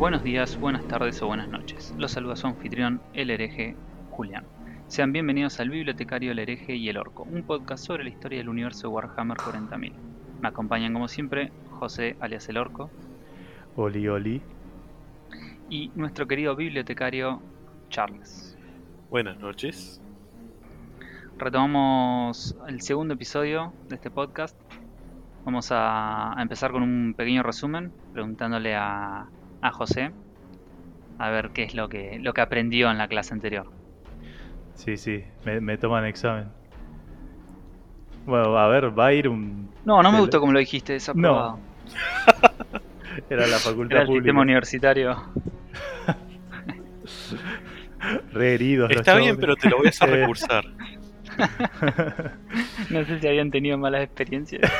Buenos días, buenas tardes o buenas noches. Los saluda su anfitrión, el hereje Julián. Sean bienvenidos al Bibliotecario, el hereje y el orco, un podcast sobre la historia del universo de Warhammer 40.000. Me acompañan como siempre José alias el orco Oli, oli. y nuestro querido bibliotecario Charles. Buenas noches. Retomamos el segundo episodio de este podcast. Vamos a, a empezar con un pequeño resumen, preguntándole a, a José a ver qué es lo que, lo que aprendió en la clase anterior. Sí, sí, me, me toman examen. Bueno, a ver, va a ir un... No, no me El- gustó como lo dijiste, desaprobado. Era la facultad Era el pública. sistema universitario. Re heridos los Está bien, pero te lo voy a hacer Eh. recursar. No sé si habían tenido malas experiencias.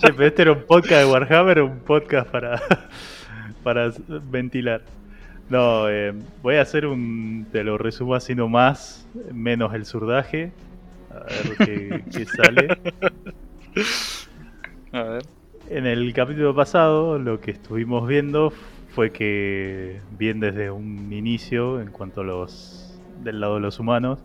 Che, pero este era un podcast de Warhammer o un podcast para, para ventilar. No, eh, voy a hacer un. Te lo resumo así nomás, menos el surdaje. A ver qué, qué sale. A ver. En el capítulo pasado, lo que estuvimos viendo fue que, bien desde un inicio, en cuanto a los. del lado de los humanos,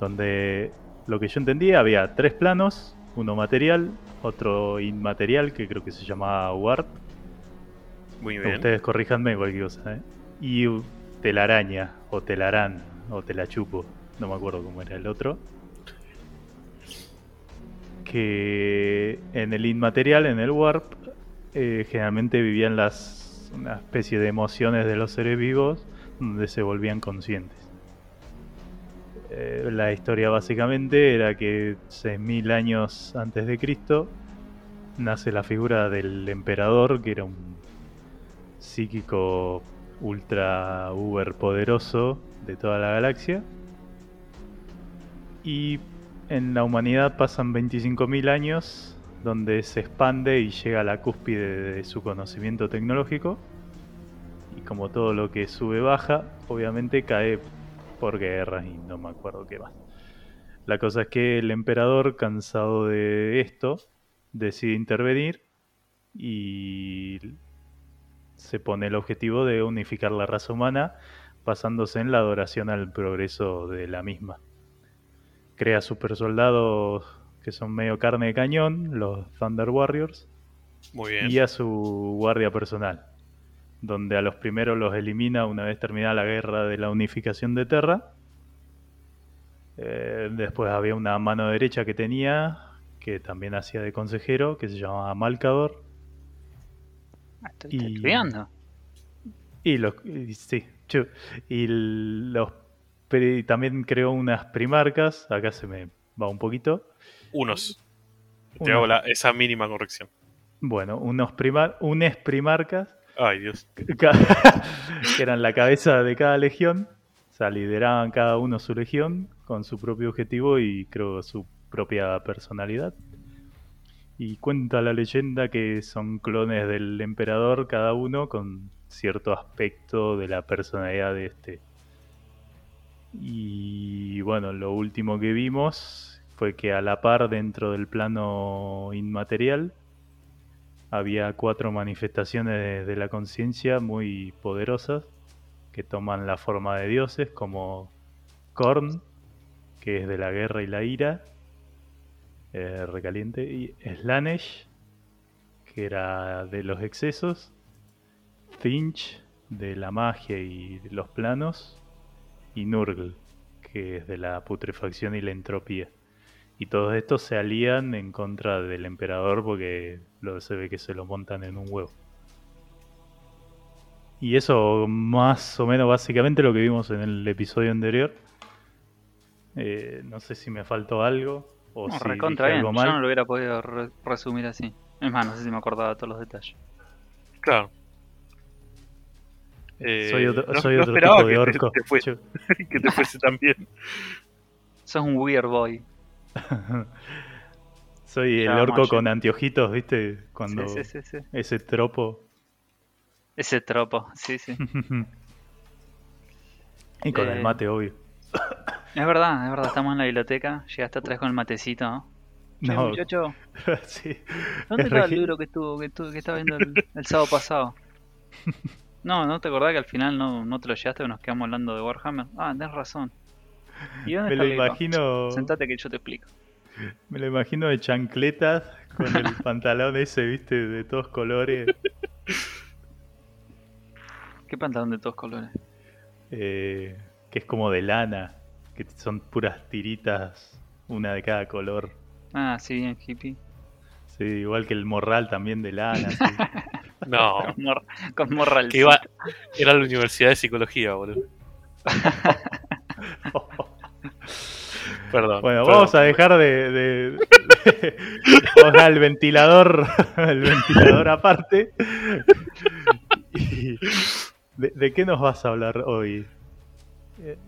donde lo que yo entendía había tres planos: uno material, otro inmaterial, que creo que se llamaba Warp. Muy bien. Ustedes corríjanme cualquier cosa, ¿eh? Y telaraña, o telarán, o telachupo, no me acuerdo cómo era el otro. Que en el inmaterial, en el warp, eh, generalmente vivían las una especie de emociones de los seres vivos donde se volvían conscientes. Eh, la historia básicamente era que 6.000 años antes de Cristo nace la figura del emperador, que era un psíquico ultra uber poderoso de toda la galaxia. Y en la humanidad pasan 25.000 años donde se expande y llega a la cúspide de su conocimiento tecnológico. Y como todo lo que sube baja, obviamente cae por guerras y no me acuerdo qué más. La cosa es que el emperador, cansado de esto, decide intervenir y se pone el objetivo de unificar la raza humana basándose en la adoración al progreso de la misma. Crea super soldados que son medio carne de cañón, los Thunder Warriors, Muy bien. y a su guardia personal, donde a los primeros los elimina una vez terminada la guerra de la unificación de Terra. Eh, después había una mano derecha que tenía, que también hacía de consejero, que se llamaba Malcador. Ah, Estoy Y- estudiando. Y los y sí, chu. y los pri- también creó unas primarcas, acá se me va un poquito. Unos. Te hago la- esa mínima corrección. Bueno, unos primar, unes primarcas Ay, Dios. que eran la cabeza de cada legión, o sea, lideraban cada uno su legión con su propio objetivo y creo su propia personalidad. Y cuenta la leyenda que son clones del emperador cada uno con cierto aspecto de la personalidad de este. Y bueno, lo último que vimos fue que a la par dentro del plano inmaterial había cuatro manifestaciones de, la conciencia muy poderosas que toman la forma de dioses, como Korn, que es de la guerra y la ira, eh, recaliente, y Slanesh, que era de los excesos, Finch, de la magia y los planos, y Nurgle, que es de la putrefacción y la entropía. Y todos estos se alían en contra del emperador porque lo, se ve que se lo montan en un huevo. Y eso más o menos básicamente lo que vimos en el episodio anterior. Eh, no sé si me faltó algo o No, si recontra bien. algo Yo no lo hubiera podido re- resumir así. Es más, no sé si me acordaba todos los detalles. Claro. Eh, soy otro, no- soy no otro esperaba tipo de que te- orco. te fue- Yo- que te fuese tan bien. Sos un weird boy. soy el orco con anteojitos, ¿viste? Cuando Sí, sí, sí, sí. ese tropo. Ese tropo, sí, sí. y con Eh, el mate, obvio. Es verdad, es verdad, estamos en la biblioteca. Llegaste atrás con el matecito, ¿no? Che, No, muchacho, sí. ¿dónde Es está el libro que estuvo, que estuvo, que estaba viendo el, el sábado pasado? No, ¿no te acordás que al final no, no te lo llevaste o nos quedamos hablando de Warhammer? Ah, tenés razón. ¿Y dónde Me está lo imagino. Sentate que yo te explico. Me lo imagino de chancletas con el pantalón ese, viste, de todos colores. ¿Qué pantalón de todos colores? eh, que es como de lana, que son puras tiritas, una de cada color. Ah, sí, bien hippie. Sí, igual que el morral también de lana. sí. No, Con, mor con morral. que iba, era la Universidad de Psicología, boludo. Perdón. Bueno, perdón. vamos a dejar de, de- de- vamos al ventilador, el ventilador aparte. Y, ¿de, de qué nos vas a hablar hoy, eh,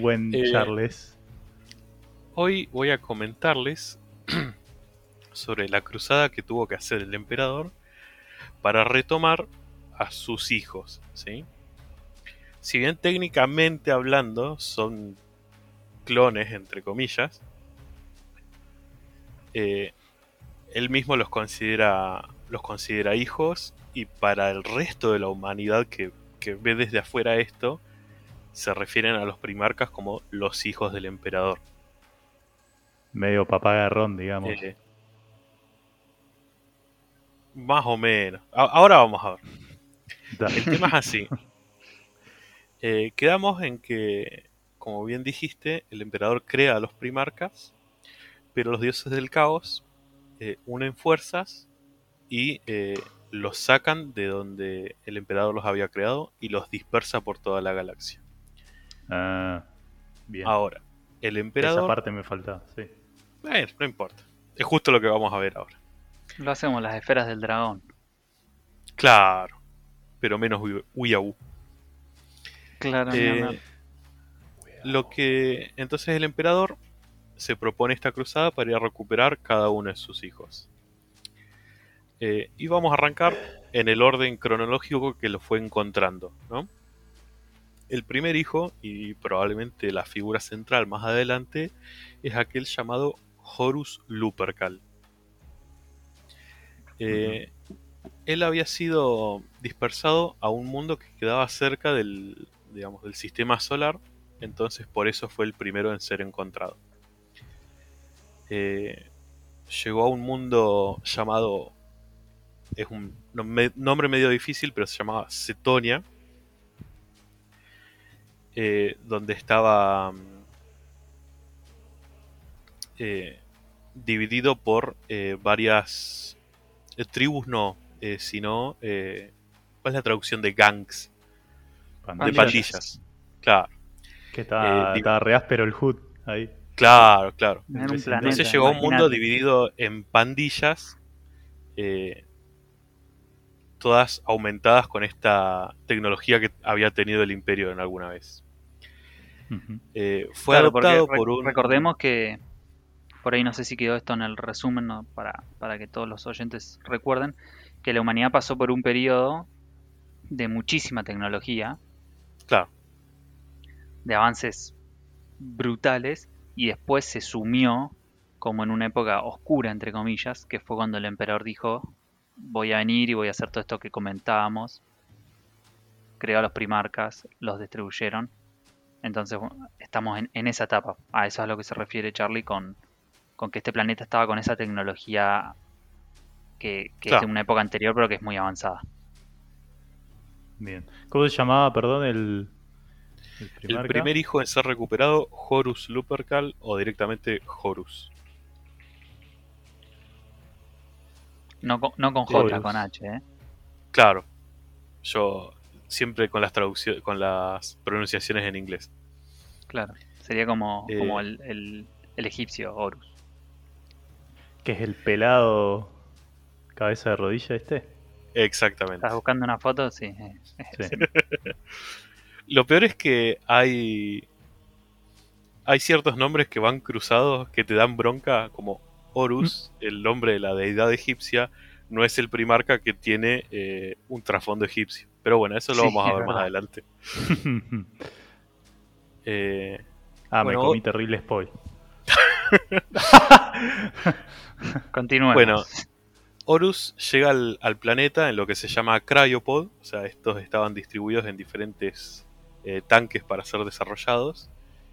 buen Eh, Charles? Hoy voy a comentarles sobre la cruzada que tuvo que hacer el emperador para retomar a sus hijos, ¿sí? Si bien técnicamente hablando son clones, entre comillas, eh, él mismo los considera, los considera hijos y para el resto de la humanidad que, que ve desde afuera esto, se refieren a los primarcas como los hijos del emperador. Medio papagarrón, digamos. Eh, más o menos. A- ahora vamos a ver. El tema es así. Eh, quedamos en que, como bien dijiste, el emperador crea a los primarcas, pero los dioses del caos eh, unen fuerzas y eh, los sacan de donde el emperador los había creado y los dispersa por toda la galaxia. Ah, bien. Ahora, el Esa emperador... parte me faltaba, sí. Bueno, no importa. Es justo lo que vamos a ver ahora. Lo hacemos las esferas del dragón. Claro, pero menos uyaú. Claro, Eh. Lo que entonces el emperador se propone esta cruzada para ir a recuperar cada uno de sus hijos. Eh, y vamos a arrancar en el orden cronológico que lo fue encontrando. ¿no? El primer hijo, y probablemente la figura central más adelante, es aquel llamado Horus Lupercal. Eh, Él había sido dispersado a un mundo que quedaba cerca del, digamos, del sistema solar, entonces por eso fue el primero en ser encontrado. Eh, llegó a un mundo llamado, es un nom- nombre medio difícil, pero se llamaba Cetonia, eh, donde estaba mm, eh, dividido por eh, varias eh, tribus, no, eh, sino, eh, ¿cuál es la traducción de gangs? De Pandillas. pandillas. Claro, Que Eh, estaba re áspero el HUD ahí. claro, claro. En entonces planeta. Entonces llegó a un mundo dividido en pandillas, eh, todas aumentadas con esta tecnología que había tenido el imperio en alguna vez. Eh, fue Claro, adoptado por un... Recordemos que, por ahí no sé si quedó esto en el resumen, ¿no? para, para que todos los oyentes recuerden, que la humanidad pasó por un periodo de muchísima tecnología, Claro, de avances brutales, y después se sumió como en una época oscura, entre comillas, que fue cuando el emperador dijo, voy a venir y voy a hacer todo esto que comentábamos. Creó a los primarcas, los distribuyeron. Entonces estamos en, en esa etapa. A eso es a lo que se refiere Charlie con, con que este planeta estaba con esa tecnología que, que es de una época anterior, pero que es muy avanzada. Bien. ¿Cómo se llamaba, perdón, el, el primer hijo en ser recuperado, Horus Lupercal o directamente Horus. No con, no con J, Horus. con H, ¿eh? Claro, yo siempre con las traducciones, con las pronunciaciones en inglés. Claro. Sería como, Eh. como el, el- el egipcio, Horus. Que es el pelado cabeza de rodilla este. Exactamente. ¿Estás buscando una foto? Sí. eh, Sí. Lo peor es que hay. Hay ciertos nombres que van cruzados que te dan bronca, como Horus, el nombre de la deidad egipcia, no es el primarca que tiene eh, un trasfondo egipcio. Pero bueno, eso lo Sí, vamos a ver más adelante. Eh, ah, Bueno, me comí terrible spoil. Continuemos. Bueno, Horus llega al, al planeta en lo que se llama Cryopod, o sea, estos estaban distribuidos en diferentes eh, tanques para ser desarrollados.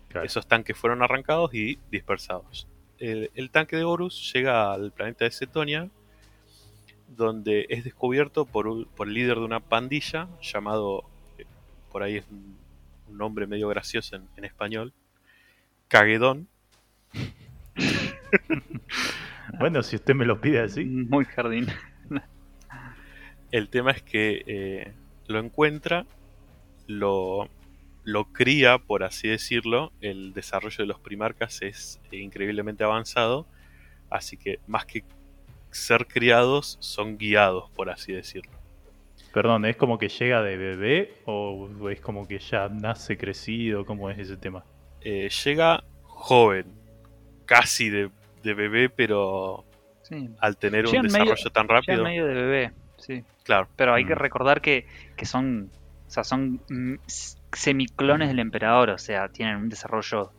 Claro. Esos tanques fueron arrancados y dispersados. El, el tanque de Horus llega al planeta de Cetonia, donde es descubierto por, un- por el líder de una pandilla llamado, eh, por ahí es un, un nombre medio gracioso en, en español, Cagedón. Bueno, si usted me lo pide así. Muy jardín. El tema es que eh, lo encuentra, lo, lo cría, por así decirlo. El desarrollo de los primarcas es eh, increíblemente avanzado. Así que más que ser criados, son guiados, por así decirlo. Perdón, ¿es como que llega de bebé o es como que ya nace crecido? ¿Cómo es ese tema? Eh, llega joven, casi de, de bebé, pero Sí. al tener un medio- desarrollo tan rápido, medio de bebé, sí. claro. Pero hay que Mm. recordar que, que son. O sea, son semiclones del emperador. O sea, tienen un desarrollo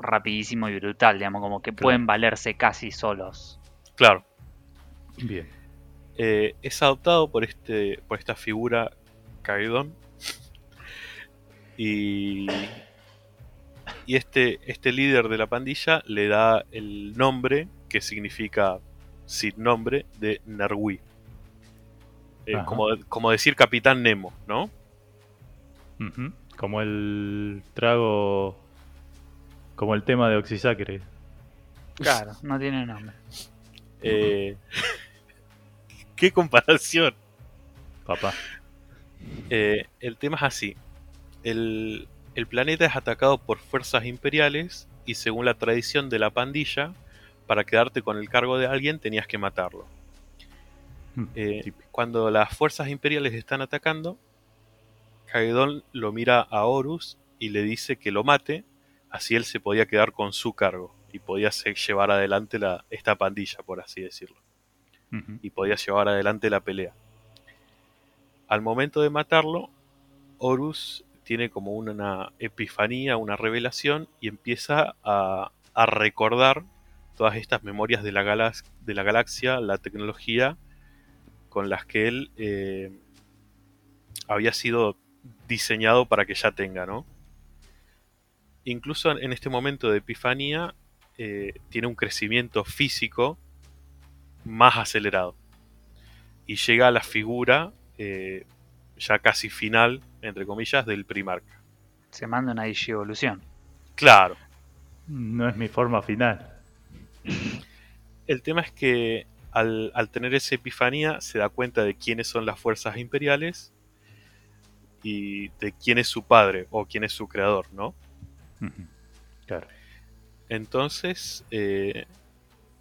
rapidísimo y brutal, digamos, como que Claro. pueden valerse casi solos. Claro. Bien. Eh, es adoptado por este por esta figura Caedón y y este este líder de la pandilla le da el nombre que significa sin nombre de Nerwi Eh, como, como decir Capitán Nemo no. Como el trago. Como el tema de Oxisacre. Claro, no tiene nombre. Eh, qué comparación Papá. Eh, el tema es así. El, el planeta es atacado por fuerzas imperiales y según la tradición de la pandilla, para quedarte con el cargo de alguien tenías que matarlo. Mm, Eh, cuando las fuerzas imperiales están atacando, Kagedon lo mira a Horus y le dice que lo mate, así él se podía quedar con su cargo y podía llevar adelante la, esta pandilla, por así decirlo Y podía llevar adelante la pelea. Al momento de matarlo, Horus tiene como una epifanía, una revelación y empieza a, recordar todas estas memorias de la, galax- de la galaxia, la tecnología con las que él eh, había sido diseñado para que ya tenga, ¿no? Incluso en este momento de epifanía eh, tiene un crecimiento físico más acelerado. Y llega a la figura eh, ya casi final, entre comillas, del primarca. Se manda una digievolución. Claro, No es mi forma final. el tema es que al, al tener esa epifanía se da cuenta de quiénes son las fuerzas imperiales y de quién es su padre o quién es su creador, ¿no? Claro. Entonces, eh,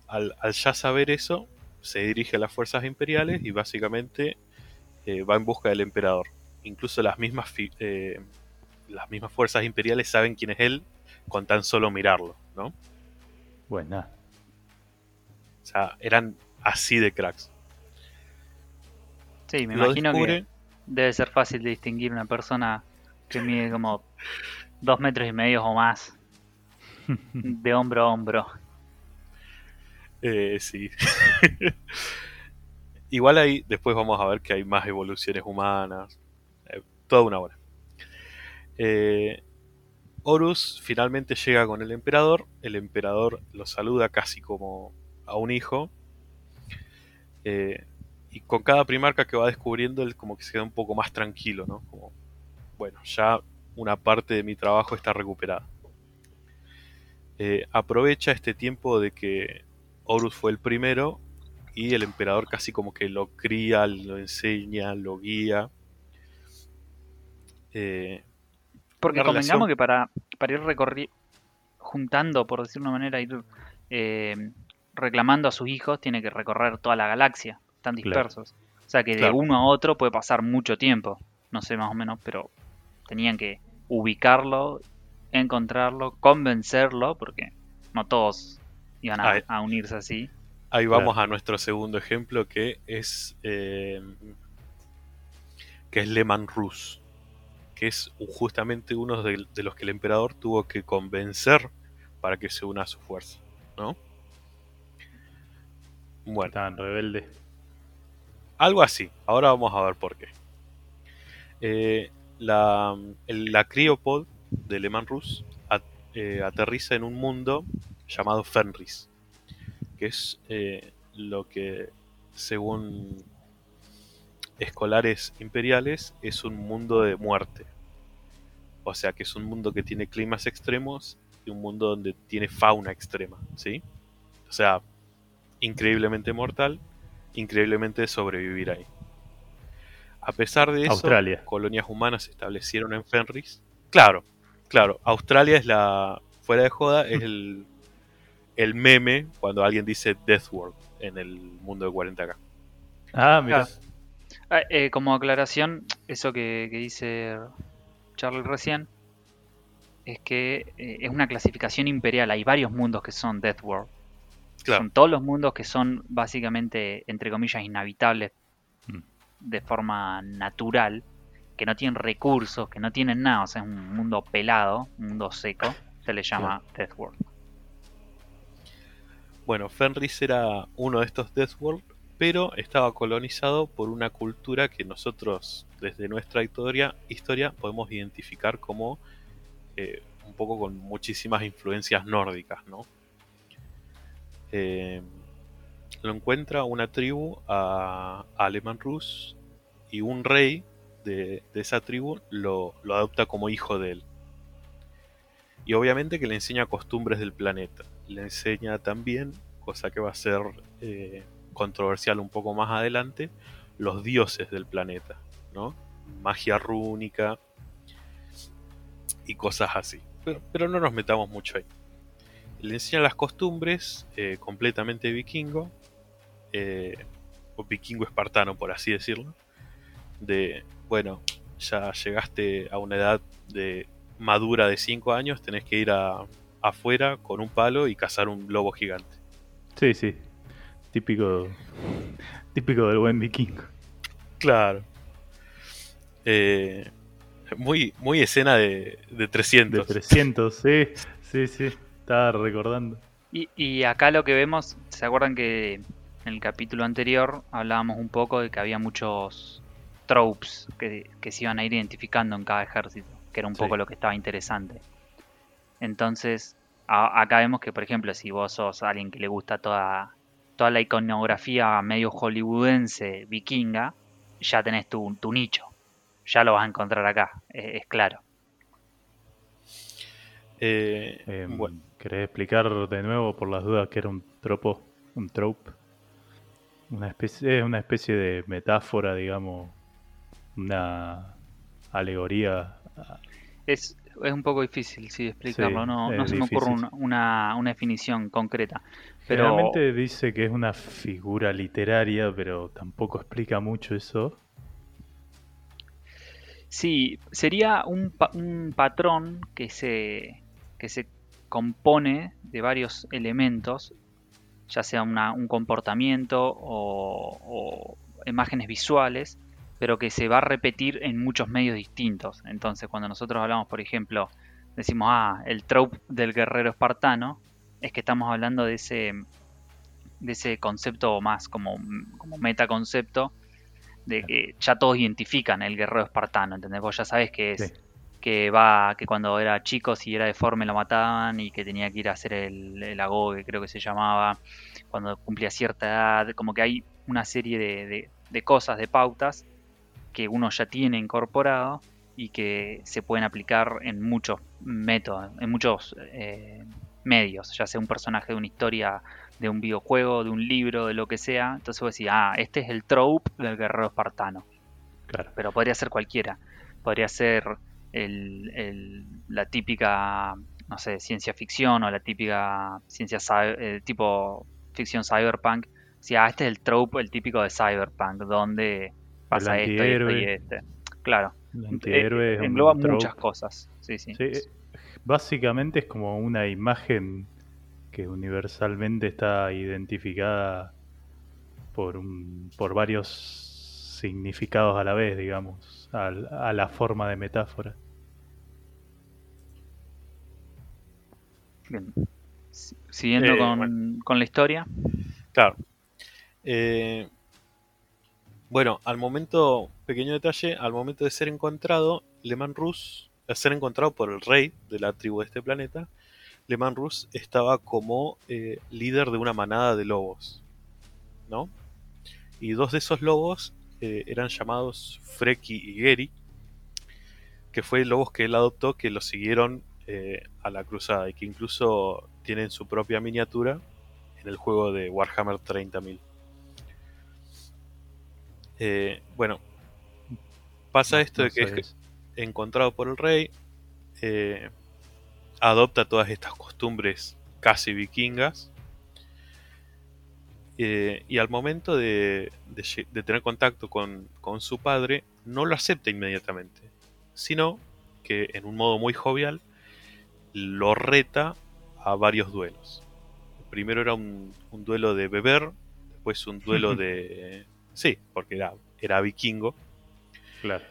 al, al ya saber eso, se dirige a las fuerzas imperiales y básicamente eh, va en busca del emperador. Incluso las mismas, eh, las mismas fuerzas imperiales saben quién es él con tan solo mirarlo, ¿no? Buena. O sea, eran así de cracks. Sí, me Lo imagino descubre, que debe ser fácil de distinguir una persona que mide como dos metros y medio o más de hombro a hombro. Eh, sí. Igual ahí, después vamos a ver que hay más evoluciones humanas. eh, toda una hora. Eh, Horus finalmente llega con el emperador. El emperador lo saluda casi como a un hijo. Y con cada primarca que va descubriendo, él como que se queda un poco más tranquilo, ¿no? Como, bueno, ya una parte de mi trabajo está recuperada. Aprovecha este tiempo de que Horus fue el primero y el emperador casi como que lo cría, lo enseña, lo guía. Eh, Porque convengamos relación- que para, para ir recorri juntando, por decir una manera, ir eh, reclamando a sus hijos, tiene que recorrer toda la galaxia. Están Claro. dispersos. O sea que de Claro. uno a otro puede pasar mucho tiempo. No sé más o menos, pero tenían que ubicarlo, encontrarlo, convencerlo, porque no todos iban a, a unirse así. ahí Claro. vamos a nuestro segundo ejemplo que es eh, que es Leman Rus, que es justamente uno de, de los que el emperador tuvo que convencer para que se una a su fuerza, ¿no? Bueno, Estaban rebeldes. algo así. Ahora vamos a ver por qué. Eh, la, el- la Cryopod de Le Mans Rousse at- eh, aterriza en un mundo llamado Fenris, que es eh, lo que, según escolares imperiales, es un mundo de muerte. O sea que es un mundo que tiene climas extremos y un mundo donde tiene fauna extrema, ¿sí? O sea, increíblemente mortal, increíblemente sobrevivir ahí. A pesar de eso, Australia. colonias humanas se establecieron en Fenris. Claro, claro, Australia es la, fuera de joda, es el, el meme cuando alguien dice Death World en el mundo de 40k. Ah, mira. Ah, eh, como aclaración, eso que, que dice Charles recién es que eh, es una clasificación imperial. Hay varios mundos que son Death World. Claro, Son todos los mundos que son básicamente, entre comillas, inhabitables Mm. de forma natural, que no tienen recursos, que no tienen nada. O sea, es un mundo pelado, un mundo seco. Se le llama Death World. Bueno, Fenris era uno de estos Death World, pero estaba colonizado por una cultura que nosotros, desde nuestra historia, historia podemos identificar como eh, un poco con muchísimas influencias nórdicas, ¿no? Eh, lo encuentra una tribu a, a Aleman Rus y un rey de, de esa tribu lo, lo adopta como hijo de él. Y obviamente que le enseña costumbres del planeta. Le enseña también, cosa que va a ser eh, controversial un poco más adelante, los dioses del planeta, ¿no? Magia rúnica y cosas así. Pero, pero no nos metamos mucho ahí. Le enseña las costumbres eh, completamente vikingo, eh, o vikingo espartano, por así decirlo. De, bueno, ya llegaste a una edad de madura de 5 años, tenés que ir a, afuera con un palo y cazar un lobo gigante. Sí, sí. Típico. Típico del buen vikingo. Claro. Eh, muy, muy escena de, de De 300. 300, sí. Sí, sí. Estaba recordando. Y, y acá lo que vemos, ¿se acuerdan que en el capítulo anterior hablábamos un poco de que había muchos tropes que, que se iban a ir identificando en cada ejército, que era un Sí. poco lo que estaba interesante. Entonces, a- acá vemos que, por ejemplo, si vos sos alguien que le gusta toda, toda la iconografía medio hollywoodense vikinga, ya tenés tu, tu nicho. Ya lo vas a encontrar acá, es- es claro. Eh, Eh, bueno, ¿Querés explicar de nuevo por las dudas que era un tropo? Un trope. Una especie, es una especie de metáfora, digamos. Una alegoría. Es, es un poco difícil, sí, explicarlo. Sí, no no se me ocurre una, una, una definición concreta. Pero Generalmente dice que es una figura literaria, pero tampoco explica mucho eso. sí, sería un, un patrón que se, que se compone de varios elementos, ya sea una- un comportamiento o, o imágenes visuales, pero que se va a repetir en muchos medios distintos. Entonces, cuando nosotros hablamos, por ejemplo, decimos, ah, el trope del guerrero espartano, es que estamos hablando de ese, de ese concepto más como, como metaconcepto, de que ya todos identifican el guerrero espartano, ¿entendés? Vos ya sabes que es Sí. que va, que cuando era chico si era deforme lo mataban y que tenía que ir a hacer el, el creo que se llamaba, cuando cumplía cierta edad, como que hay una serie de, de- de cosas, de pautas que uno ya tiene incorporado y que se pueden aplicar en muchos métodos, en muchos eh, medios, ya sea un personaje de una historia, de un videojuego, de un libro, de lo que sea. Entonces vos decís, ah, este es el trope del guerrero espartano Claro. pero podría ser cualquiera. Podría ser el- el- la típica, no sé, ciencia ficción o la típica ciencia eh, tipo ficción cyberpunk. Si ah, este es el trope, el típico de cyberpunk, donde pasa esto esto y este. Claro, El eh, antihéroe un engloba trope. muchas cosas. Sí, sí. Sí, eh, básicamente es como una imagen que universalmente está identificada por, un, por varios significados a la vez, digamos, a, la forma de metáfora. Bien. Si- Siguiendo Eh, con, bueno. con la historia. Claro. Eh, Bueno, al momento, pequeño detalle, al momento de ser encontrado, Leman Rus, al ser encontrado por el rey de la tribu de este planeta, Leman Rus estaba como eh, líder de una manada de lobos, ¿no? Y dos de esos lobos eh, eran llamados Freki y Geri, que fue lobos que él adoptó que lo siguieron eh, a la cruzada y que incluso tienen su propia miniatura en el juego de Warhammer 30.000. Eh, bueno, pasa esto de que es encontrado por el rey, eh, adopta todas estas costumbres casi vikingas. eh, y al momento de, de lle- de tener contacto con, con su padre, no lo acepta inmediatamente, sino que en un modo muy jovial lo reta a varios duelos. Primero era un, un duelo de beber, después un duelo de... Sí, porque era, era vikingo. Claro.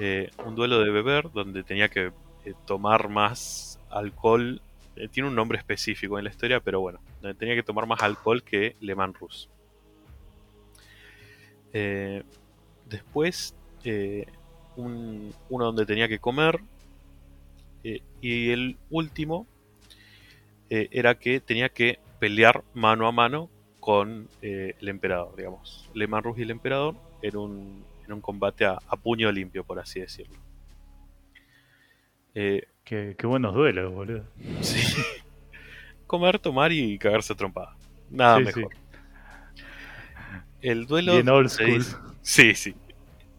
Eh, un duelo de beber donde tenía que eh, tomar más alcohol. eh, tiene un nombre específico en la historia, pero bueno, donde tenía que tomar más alcohol que Le Mans Rus. Después, un- uno donde tenía que comer. y el último era que tenía que pelear mano a mano con eh, el emperador, digamos. Le Rus y el emperador en un, en un combate a, a puño limpio, por así decirlo. Eh, Qué, qué buenos duelos, boludo. sí. Comer, tomar y cagarse a trompada. Nada Sí, sí. mejor. El duelo. Bien old se school. dice- sí, sí.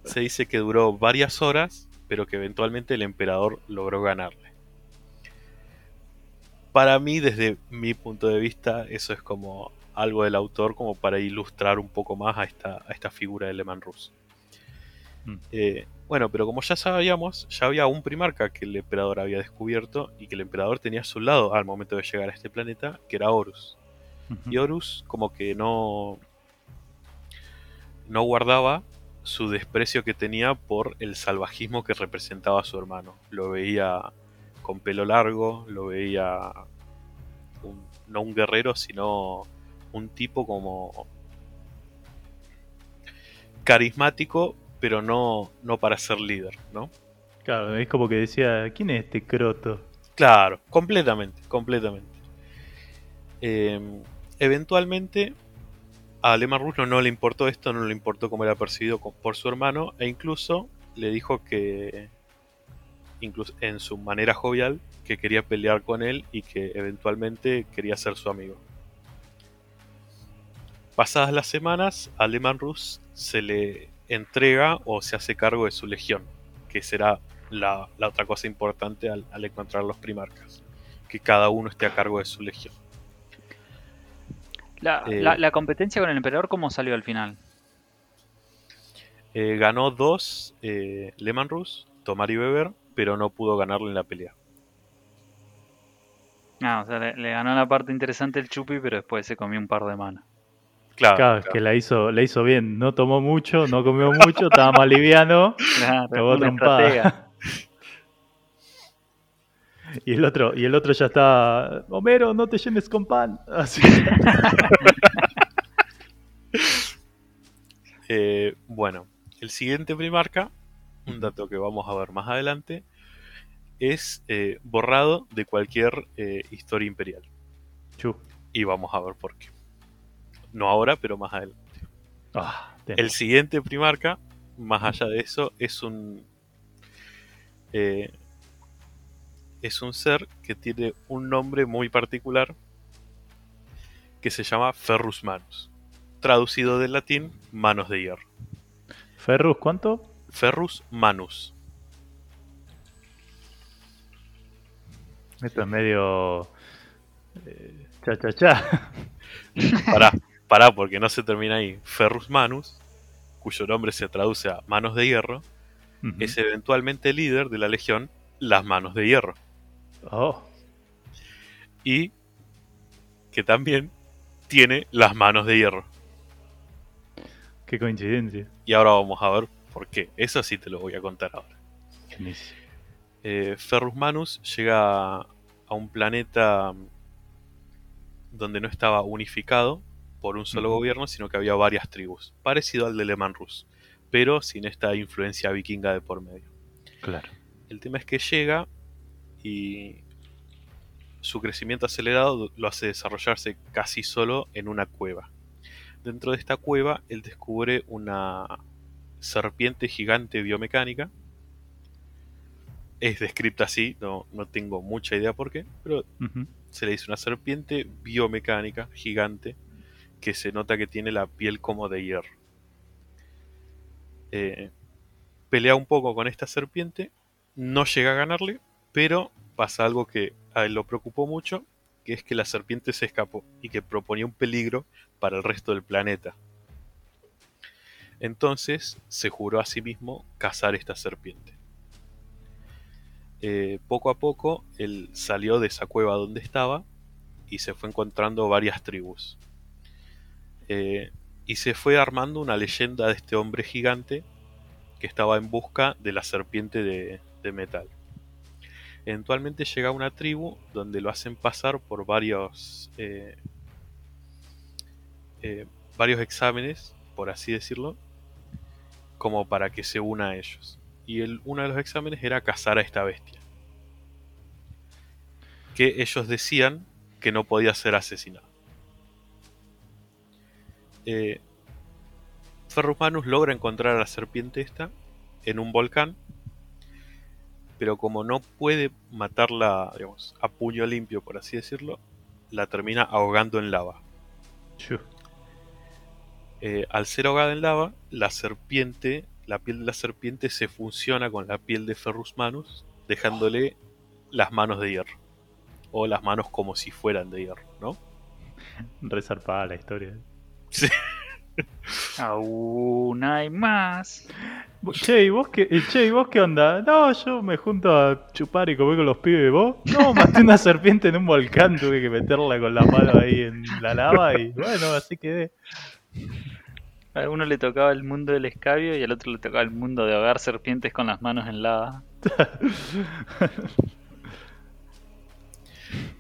Se dice que duró varias horas, pero que eventualmente el emperador logró ganarle. Para mí, desde mi punto de vista, eso es como algo del autor como para ilustrar un poco más a esta, a esta figura de Leman Rus. Mm. Eh, bueno, pero como ya sabíamos, ya había un primarca que el emperador había descubierto y que el emperador tenía a su lado al momento de llegar a este planeta, que era Horus. Y Horus como que no, no guardaba su desprecio que tenía por el salvajismo que representaba a su hermano. Lo veía con pelo largo, lo veía un- no un guerrero, sino un tipo como carismático, pero no, no para ser líder, ¿no? Claro, es como que decía, ¿quién es este croto? Claro, completamente, completamente. Eh, eventualmente a Leman Rus no, le importó esto, no le importó cómo era percibido por su hermano, e incluso le dijo que, incluso en su manera jovial, que quería pelear con él y que eventualmente quería ser su amigo. Pasadas las semanas, a Leman Rus se le entrega o se hace cargo de su legión, que será la, la otra cosa importante al, al encontrar los primarcas, que cada uno esté a cargo de su legión. La, Eh. la- la competencia con el emperador, ¿cómo salió al final? Eh, ganó dos eh, Leman Rus, tomar y beber, pero no pudo ganarle en la pelea. Ah, o sea, le, le ganó la parte interesante el Chupi, pero después se comió un par de manos. Claro, Claro, claro. que la hizo, la hizo bien. No tomó mucho, no comió mucho, estaba más liviano. Claro, trompada. Y el otro, y el otro ya está. Homero, no te llenes con pan. Así. Eh, bueno, el siguiente primarca, un dato que vamos a ver más adelante, es eh, borrado de cualquier eh, historia imperial. Chu. Y vamos a ver por qué. No ahora, pero más adelante. Ah, El siguiente primarca, más allá de eso, es un. eh, es un ser que tiene un nombre muy particular que se llama Ferrus Manus. Traducido del latín, manos de hierro. Ferrus, ¿cuánto? Ferrus Manus. Esto es medio. eh, cha, cha, cha. Pará, pará, porque no se termina ahí. Ferrus Manus, cuyo nombre se traduce a manos de hierro, es eventualmente líder de la legión Las Manos de Hierro. Oh, Y que también tiene las manos de hierro. qué coincidencia. Y ahora vamos a ver por qué. Eso sí te lo voy a contar ahora. Eh, Ferrus Manus llega a un planeta donde no estaba unificado por un solo gobierno, sino que había varias tribus, parecido al de Leman Rus, pero sin esta influencia vikinga de por medio. Claro. El tema es que llega y su crecimiento acelerado lo hace desarrollarse casi solo en una cueva. Dentro de esta cueva, él descubre una serpiente gigante biomecánica. Es descrita así, no, no tengo mucha idea por qué, pero se le dice una serpiente biomecánica gigante que se nota que tiene la piel como de hierro. Eh, pelea un poco con esta serpiente, no llega a ganarle, pero pasa algo que a él lo preocupó mucho, que es que la serpiente se escapó y que proponía un peligro para el resto del planeta. Entonces se juró a sí mismo cazar esta serpiente. Eh, poco a poco él salió de esa cueva donde estaba y se fue encontrando varias tribus. Eh, y se fue armando una leyenda de este hombre gigante que estaba en busca de la serpiente de, metal. Eventualmente llega a una tribu donde lo hacen pasar por varios, eh, eh, varios exámenes, por así decirlo, como para que se una a ellos. Y el, uno de los exámenes era cazar a esta bestia. Que ellos decían que no podía ser asesinado. Eh, Ferrus Manus logra encontrar a la serpiente esta en un volcán, pero como no puede matarla digamos, a puño limpio, por así decirlo, la termina ahogando en lava. Eh, al ser ahogada en lava, la serpiente, la piel de la serpiente se fusiona con la piel de Ferrus Manus, dejándole las manos de hierro. O las manos como si fueran de hierro, ¿no? Resarpada la historia. Aún hay más. Che, ¿y vos qué, che, ¿y vos qué onda? No, yo me junto a chupar y comer con los pibes. ¿Vos? No, maté una serpiente en un volcán, tuve que meterla con la mano ahí en la lava y bueno, así quedé. A uno le tocaba el mundo del escabio y al otro le tocaba el mundo de ahogar serpientes con las manos en lava.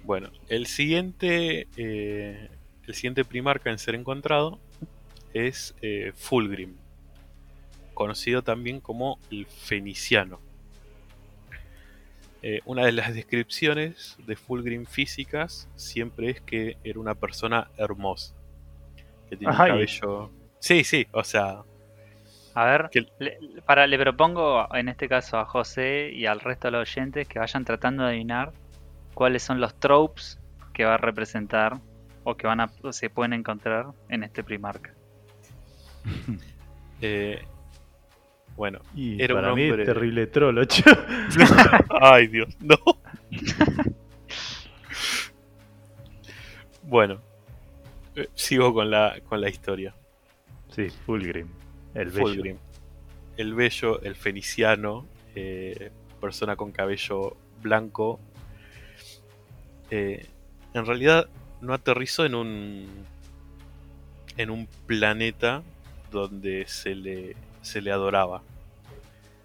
Bueno, el siguiente, eh, el siguiente primarca en ser encontrado es eh, Fulgrim, conocido también como el Feniciano. Eh, una de las descripciones de Fulgrim físicas siempre es que era una persona hermosa, que tiene cabello... Sí, sí, o sea, A ver, Que- le, para, le propongo en este caso a José y al resto de los oyentes que vayan tratando de adivinar cuáles son los tropes que va a representar o que van a, o se pueden encontrar en este Primarca. eh, bueno, Y Era un para mí hombre- es terrible trolo. Ay, Dios, no. bueno, eh, sigo con la, con la historia. Sí, Fulgrim. El bello. Fulgrim. El bello, el feniciano, eh, persona con cabello blanco. eh, en realidad no aterrizó en un en un planeta donde se le, se le adoraba,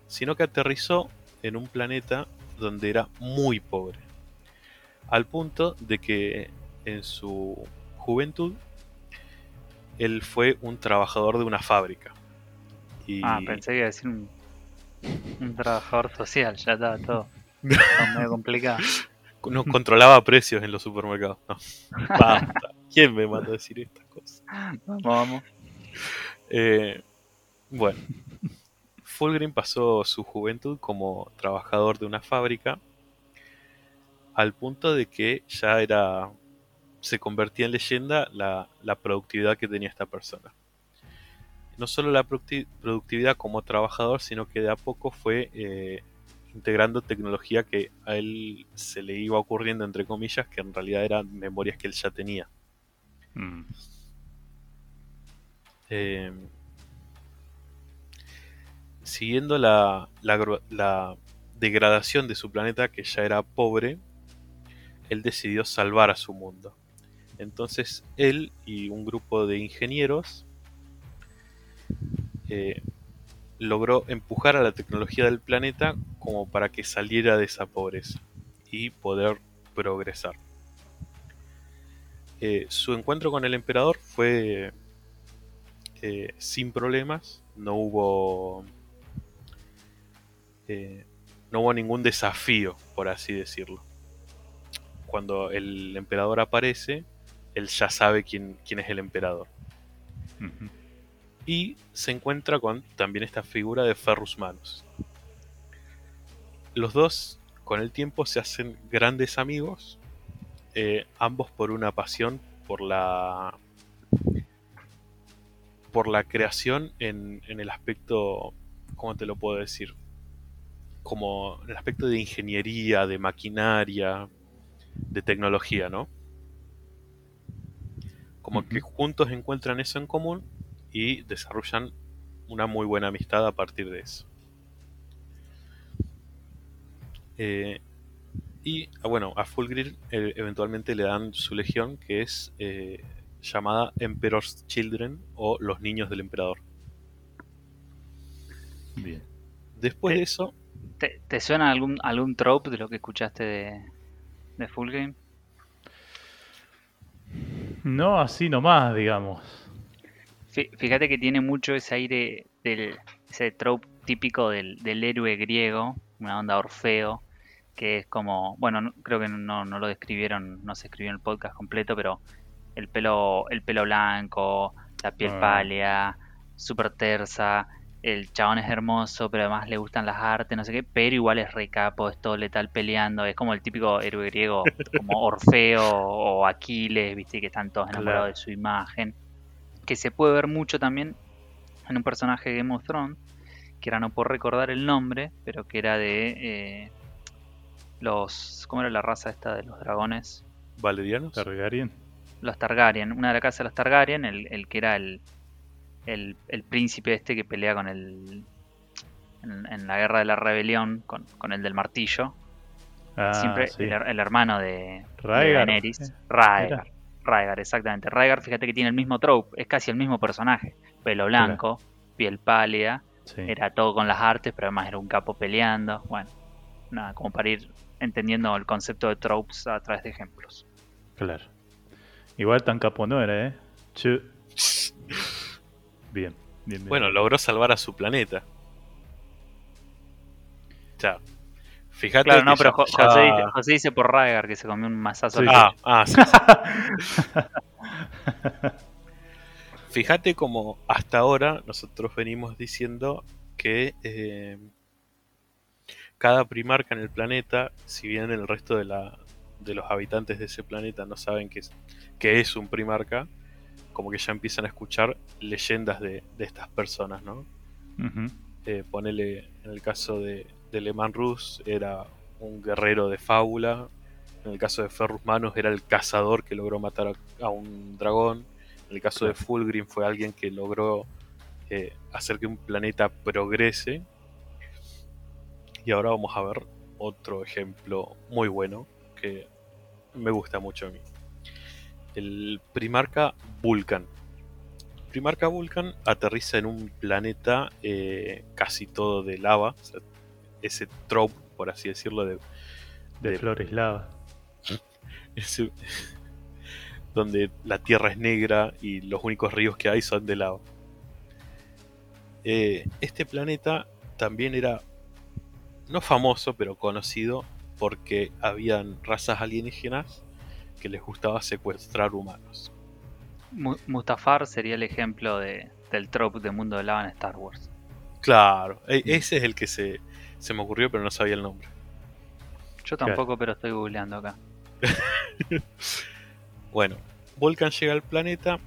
sino que aterrizó en un planeta donde era muy pobre, al punto de que en su juventud él fue un trabajador de una fábrica. Y Ah, pensé que iba a decir un, un trabajador social, ya estaba todo, medio complicado. No controlaba precios en los supermercados. No. Basta. ¿Quién me manda a decir estas cosas? Vamos, vamos. Eh, bueno, Fulgrim pasó su juventud como trabajador de una fábrica al punto de que ya era se convertía en leyenda la, la productividad que tenía esta persona. No solo la producti- productividad como trabajador, sino que de a poco fue eh, integrando tecnología que a él se le iba ocurriendo, entre comillas, que en realidad eran memorias que él ya tenía. Mm. Eh, siguiendo la, la gro- la degradación de su planeta, que ya era pobre, él decidió salvar a su mundo. Entonces él y un grupo de ingenieros eh, logró empujar a la tecnología del planeta como para que saliera de esa pobreza y poder progresar. Eh, su encuentro con el emperador fue eh, sin problemas, no hubo eh, no hubo ningún desafío, por así decirlo. Cuando el emperador aparece, él ya sabe quién, quién es el emperador. Y se encuentra con también esta figura de Ferrus Manus. Los dos, con el tiempo, se hacen grandes amigos, eh, ambos por una pasión por la por la creación en, en el aspecto, ¿cómo te lo puedo decir? Como el aspecto de ingeniería, de maquinaria, de tecnología, ¿no? Como que juntos encuentran eso en común y desarrollan una muy buena amistad a partir de eso. Eh, y ah, bueno, a Fulgrim eh, eventualmente le dan su legión que es eh, llamada Emperor's Children o los niños del emperador. Bien. Después Eh, de eso, ¿Te, te suena algún, algún trope de lo que escuchaste de, de Full Game? No así nomás, digamos. Fí- Fíjate que tiene mucho ese aire del ese trope típico del, del héroe griego, una onda Orfeo, que es como, bueno, no- creo que no, no lo describieron, no se escribió en el podcast completo, pero el pelo, el pelo blanco, la piel Ah. pálida, súper tersa, el chabón es hermoso, pero además le gustan las artes, no sé qué, pero igual es re capo, es todo letal peleando, es como el típico héroe griego, como Orfeo o Aquiles, viste, que están todos enamorados Claro. de su imagen, que se puede ver mucho también en un personaje de Game of Thrones, que era no por recordar el nombre, pero que era de eh, los, ¿cómo era la raza esta de los dragones? Valerianos. Targaryen. Los Targaryen, una de la casa de los Targaryen, el, el que era el, el, el príncipe este que pelea con el. En, en la guerra de la rebelión, con, con el del martillo. Ah, Siempre sí. el, her- el hermano de, de Rhaegar, Daenerys. Rhaegar. Rhaegar, exactamente. Rhaegar, fíjate que tiene el mismo trope, es casi el mismo personaje. Pelo blanco, piel pálida, Sí. era todo con las artes, pero además era un capo peleando. Bueno, nada, como para ir entendiendo el concepto de tropes a través de ejemplos. Claro. Igual tan capo no era, ¿eh? Bien, bien, bien. Bueno, logró salvar a su planeta. O sea, fíjate Claro, no, pero ya- Jo- ya- José, dice, José dice por Rhaegar que se comió un masazo. Sí, Ah, ah, sí, sí. Fíjate como hasta ahora nosotros venimos diciendo que eh, cada primarca en el planeta, si bien el resto de, la, de los habitantes de ese planeta no saben que es, que es un primarca, como que ya empiezan a escuchar leyendas de, de estas personas, ¿no? Eh, ponele, en el caso de, de Leman Rus, era un guerrero de fábula. En el caso de Ferrus Manus, era el cazador que logró matar a, un dragón. En el caso de. Fulgrim, fue alguien que logró eh, hacer que un planeta progrese. Y ahora vamos a ver otro ejemplo muy bueno que me gusta mucho a mí. El primarca Vulcan. Primarca Vulcan aterriza en un planeta eh, casi todo de lava, o sea, ese trope, por así decirlo, de, De de- flores lava. ese- donde la tierra es negra y los únicos ríos que hay son de lava. Eh, este planeta también era no famoso, pero conocido porque habían razas alienígenas que les gustaba secuestrar humanos. Mu- Mustafar sería el ejemplo de, del trope de mundo de lava en Star Wars. Claro, e- ese es el que se, se me ocurrió, pero no sabía el nombre. Yo Claro. tampoco, pero estoy googleando acá. Bueno, Volcan llega al planeta,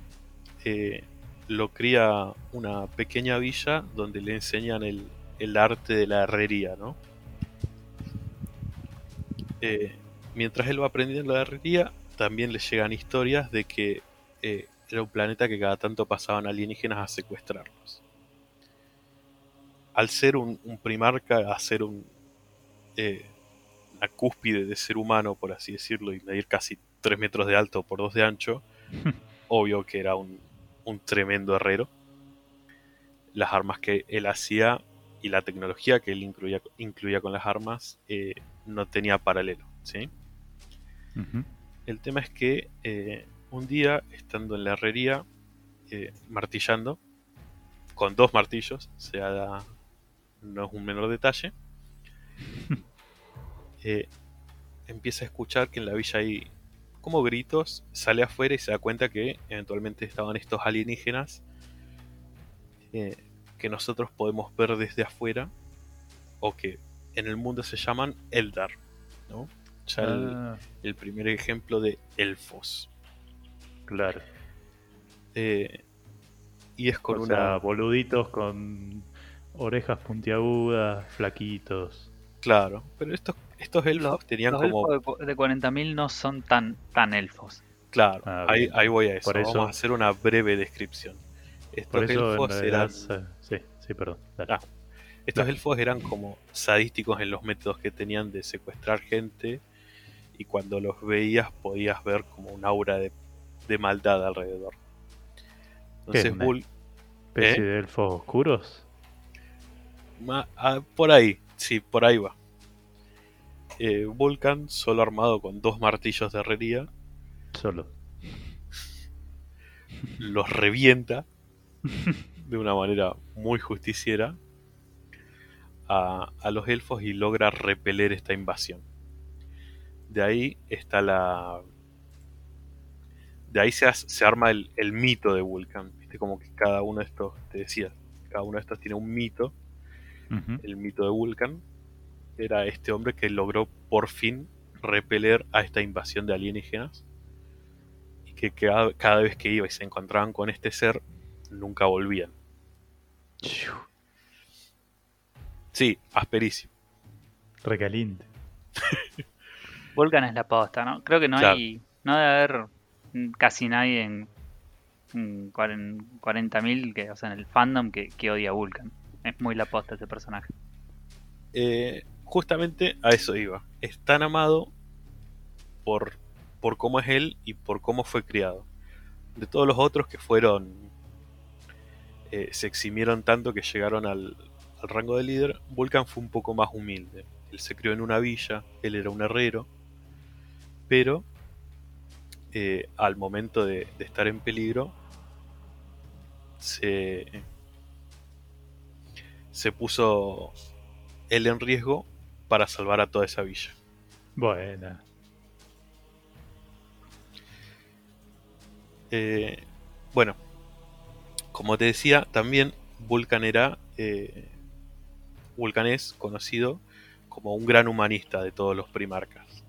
eh, lo cría una pequeña villa donde le enseñan el, el arte de la herrería, ¿no? Eh, mientras él va aprendiendo la herrería, también le llegan historias de que eh, era un planeta que cada tanto pasaban alienígenas a secuestrarlos. Al ser un, un primarca, a ser un, eh, una cúspide de ser humano, por así decirlo, y medir casi 3 metros de alto por 2 de ancho, obvio que era un, un tremendo herrero. Las armas que él hacía y la tecnología que él incluía, incluía con las armas eh, no tenía paralelo. ¿sí? El tema es que eh, un día, estando en la herrería, eh, martillando, con dos martillos, o sea, no es un menor detalle, eh, empieza a escuchar que en la villa hay como gritos, sale afuera y se da cuenta que eventualmente estaban estos alienígenas eh, que nosotros podemos ver desde afuera o que en el mundo se llaman Eldar, ¿no? Ya el, Ah, el primer ejemplo de elfos. claro. Eh, y es con o una... sea, boluditos con orejas puntiagudas, flaquitos. Claro, pero estos, estos elfos Los- tenían Los como... elfos de, de 40.000 no son tan, tan elfos. Claro, Ah, ahí, ahí voy a eso. Por eso- Vamos a hacer una breve descripción. Estos Por eso en elfos realidad... eran... Sí, sí, perdón. dale. Ah, Estos elfos eran como sadísticos en los métodos que tenían de secuestrar gente y cuando los veías podías ver como un aura de, de maldad alrededor. ¿Qué es Entonces una- Bull, ¿Especie ¿Eh? de elfos oscuros? Ah, por ahí, sí, por ahí va. Eh, Vulcan, solo armado con dos martillos de herrería, Solo. los revienta de una manera muy justiciera a, a los elfos y logra repeler esta invasión. De ahí está la. De ahí se, hace- se arma el, el mito de Vulcan. Viste como que cada uno de estos, te decía, cada uno de estos tiene un mito. El mito de Vulcan era este hombre que logró por fin repeler a esta invasión de alienígenas. Y que cada, cada vez que iba y se encontraban con este ser, nunca volvían. Sí, asperísimo. Recaliente. Volcan es la posta, ¿no? Creo que no Claro. hay. No debe haber casi nadie en, en cuaren- 40.000 que, o sea, en el fandom que, que odia a Vulcan. Es muy la posta ese personaje. Eh, justamente a eso iba. Es tan amado por, por cómo es él y por cómo fue criado. De todos los otros que fueron. eh, se eximieron tanto que llegaron al, al rango de líder, Vulcan fue un poco más humilde. Él se crió en una villa, él era un herrero, pero eh, al momento de, de estar en peligro, se, se puso él en riesgo para salvar a toda esa villa. Buena. Eh, bueno, como te decía, también Vulcan era. eh, Vulcan es conocido como un gran humanista de todos los primarcas.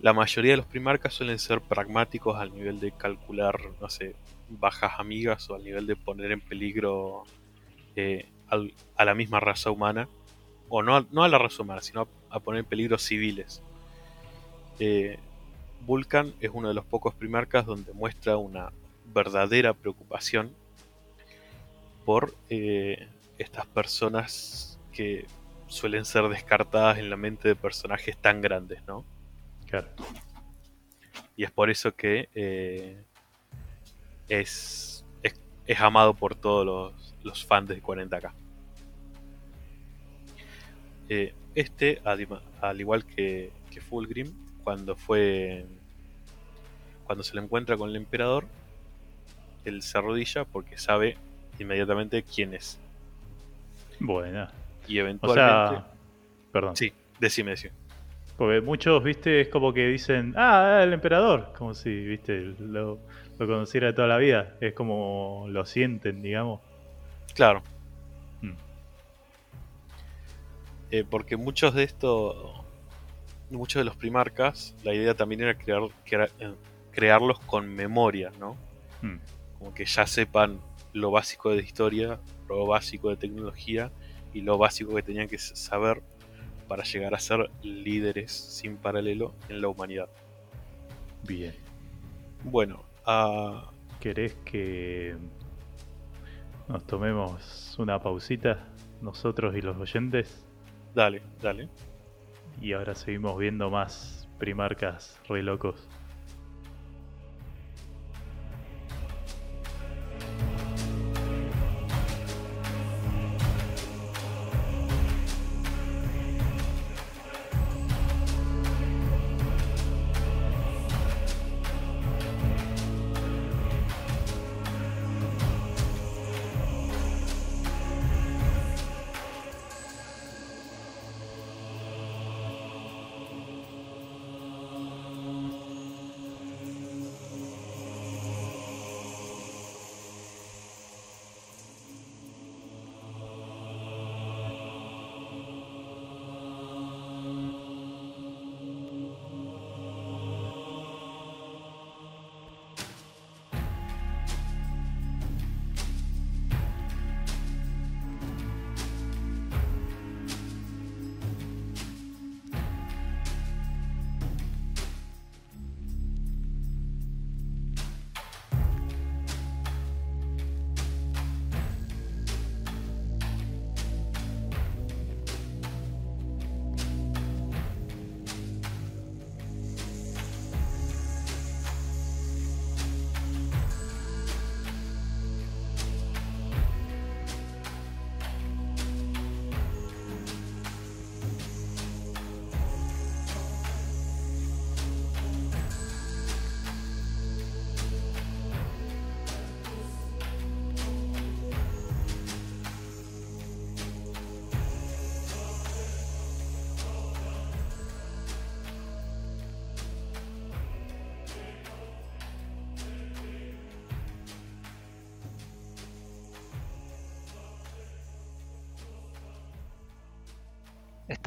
La mayoría de los primarcas suelen ser pragmáticos al nivel de calcular, no sé, bajas amigas o al nivel de poner en peligro eh, al- a la misma raza humana. O no, a- no a la raza humana, sino a, a poner en peligro civiles. Eh, Vulcan es uno de los pocos primarcas donde muestra una verdadera preocupación por eh, estas personas que suelen ser descartadas en la mente de personajes tan grandes, ¿no? Claro. Y es por eso que eh, es, es, es amado por todos los, los fans de 40k. Eh, este, al igual que, que Fulgrim, cuando fue. Cuando se le encuentra con el emperador, él se arrodilla porque sabe inmediatamente quién es. Buena. Y O eventualmente. sea, perdón. Sí, decime, decime. Porque muchos, viste, es como que dicen, ah, el emperador. Como si, viste, lo, lo conociera de toda la vida. Es como lo sienten, digamos. Claro. Mm. Eh, porque muchos de estos. Muchos de los primarcas, la idea también era crear, crea- eh, crearlos con memoria, ¿no? Mm. Como que ya sepan lo básico de historia, lo básico de tecnología y lo básico que tenían que saber para llegar a ser líderes sin paralelo en la humanidad. Bien. Bueno, ah, ¿Querés que nos tomemos una pausita nosotros y los oyentes? dale, dale. Y ahora seguimos viendo más primarcas re locos.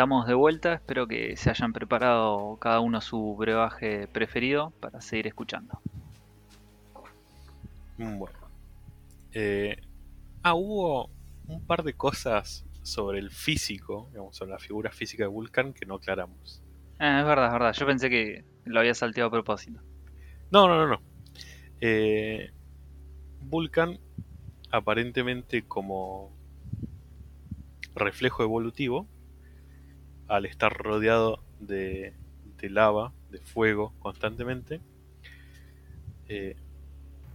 Estamos de vuelta, espero que se hayan preparado cada uno su brebaje preferido para seguir escuchando. Bueno. Eh, ah, hubo un par de cosas sobre el físico, digamos, sobre la figura física de Vulcan que no aclaramos. Ah, es verdad, es verdad. Yo pensé que lo había salteado a propósito. No, no, no, no. Eh, Vulcan, aparentemente como reflejo evolutivo, al estar rodeado de, de lava, de fuego constantemente, eh,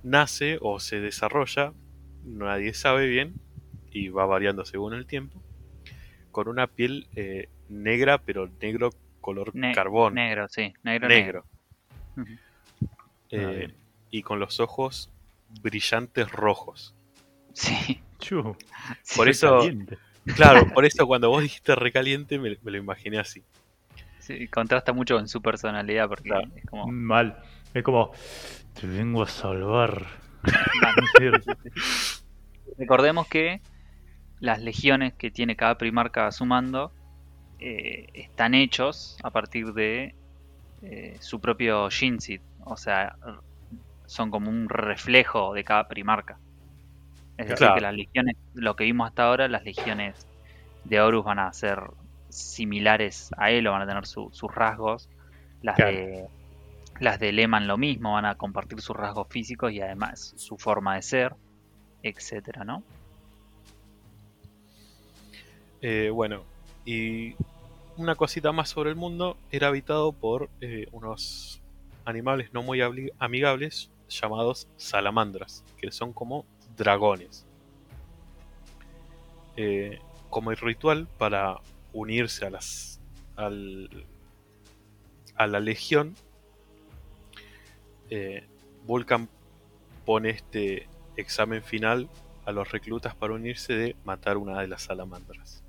nace o se desarrolla, nadie sabe bien, y va variando según el tiempo, con una piel eh, negra, pero negro color Ne- carbón. Negro, sí. Negro, negro. Eh, Ah, y con los ojos brillantes rojos. Sí. Por eso- caliente. Claro, por eso cuando vos dijiste recaliente me, me lo imaginé así. Sí, contrasta mucho con su personalidad porque Claro. es como... Mal. Es como, te vengo a salvar. Recordemos que las legiones que tiene cada primarca a su mando eh, están hechos a partir de eh, su propio Shinseed. O sea, son como un reflejo de cada primarca. Es decir, que las legiones, lo que vimos hasta ahora, las legiones de Horus van a ser similares a él o van a tener su- sus rasgos. Las Claro. de las de Leman lo mismo, van a compartir sus rasgos físicos y además su forma de ser, etcétera, ¿no? Eh, bueno, y una cosita más sobre el mundo, era habitado por eh, unos animales no muy amigables llamados salamandras, que son como dragones. Eh, como el ritual para unirse a las al, a la legión, eh, Vulcan pone este examen final a los reclutas para unirse de matar una de las salamandras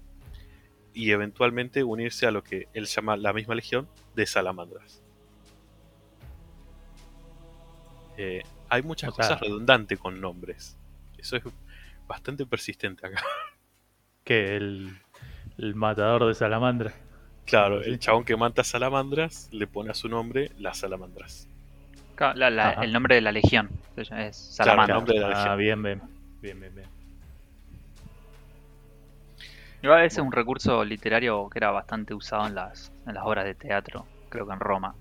y eventualmente unirse a lo que él llama la misma legión de salamandras. Eh, hay muchas O sea- cosas redundantes con nombres. Eso es bastante persistente acá. que el, el matador de salamandra. Claro, el chabón que mata salamandras le pone a su nombre las salamandras. La- el nombre de la legión es Claro, el Salamandra. nombre de la Ah, legión. bien, bien. Bien, bien, bien. Igual ese es un recurso literario que era bastante usado en las, en las obras de teatro, creo que en Roma,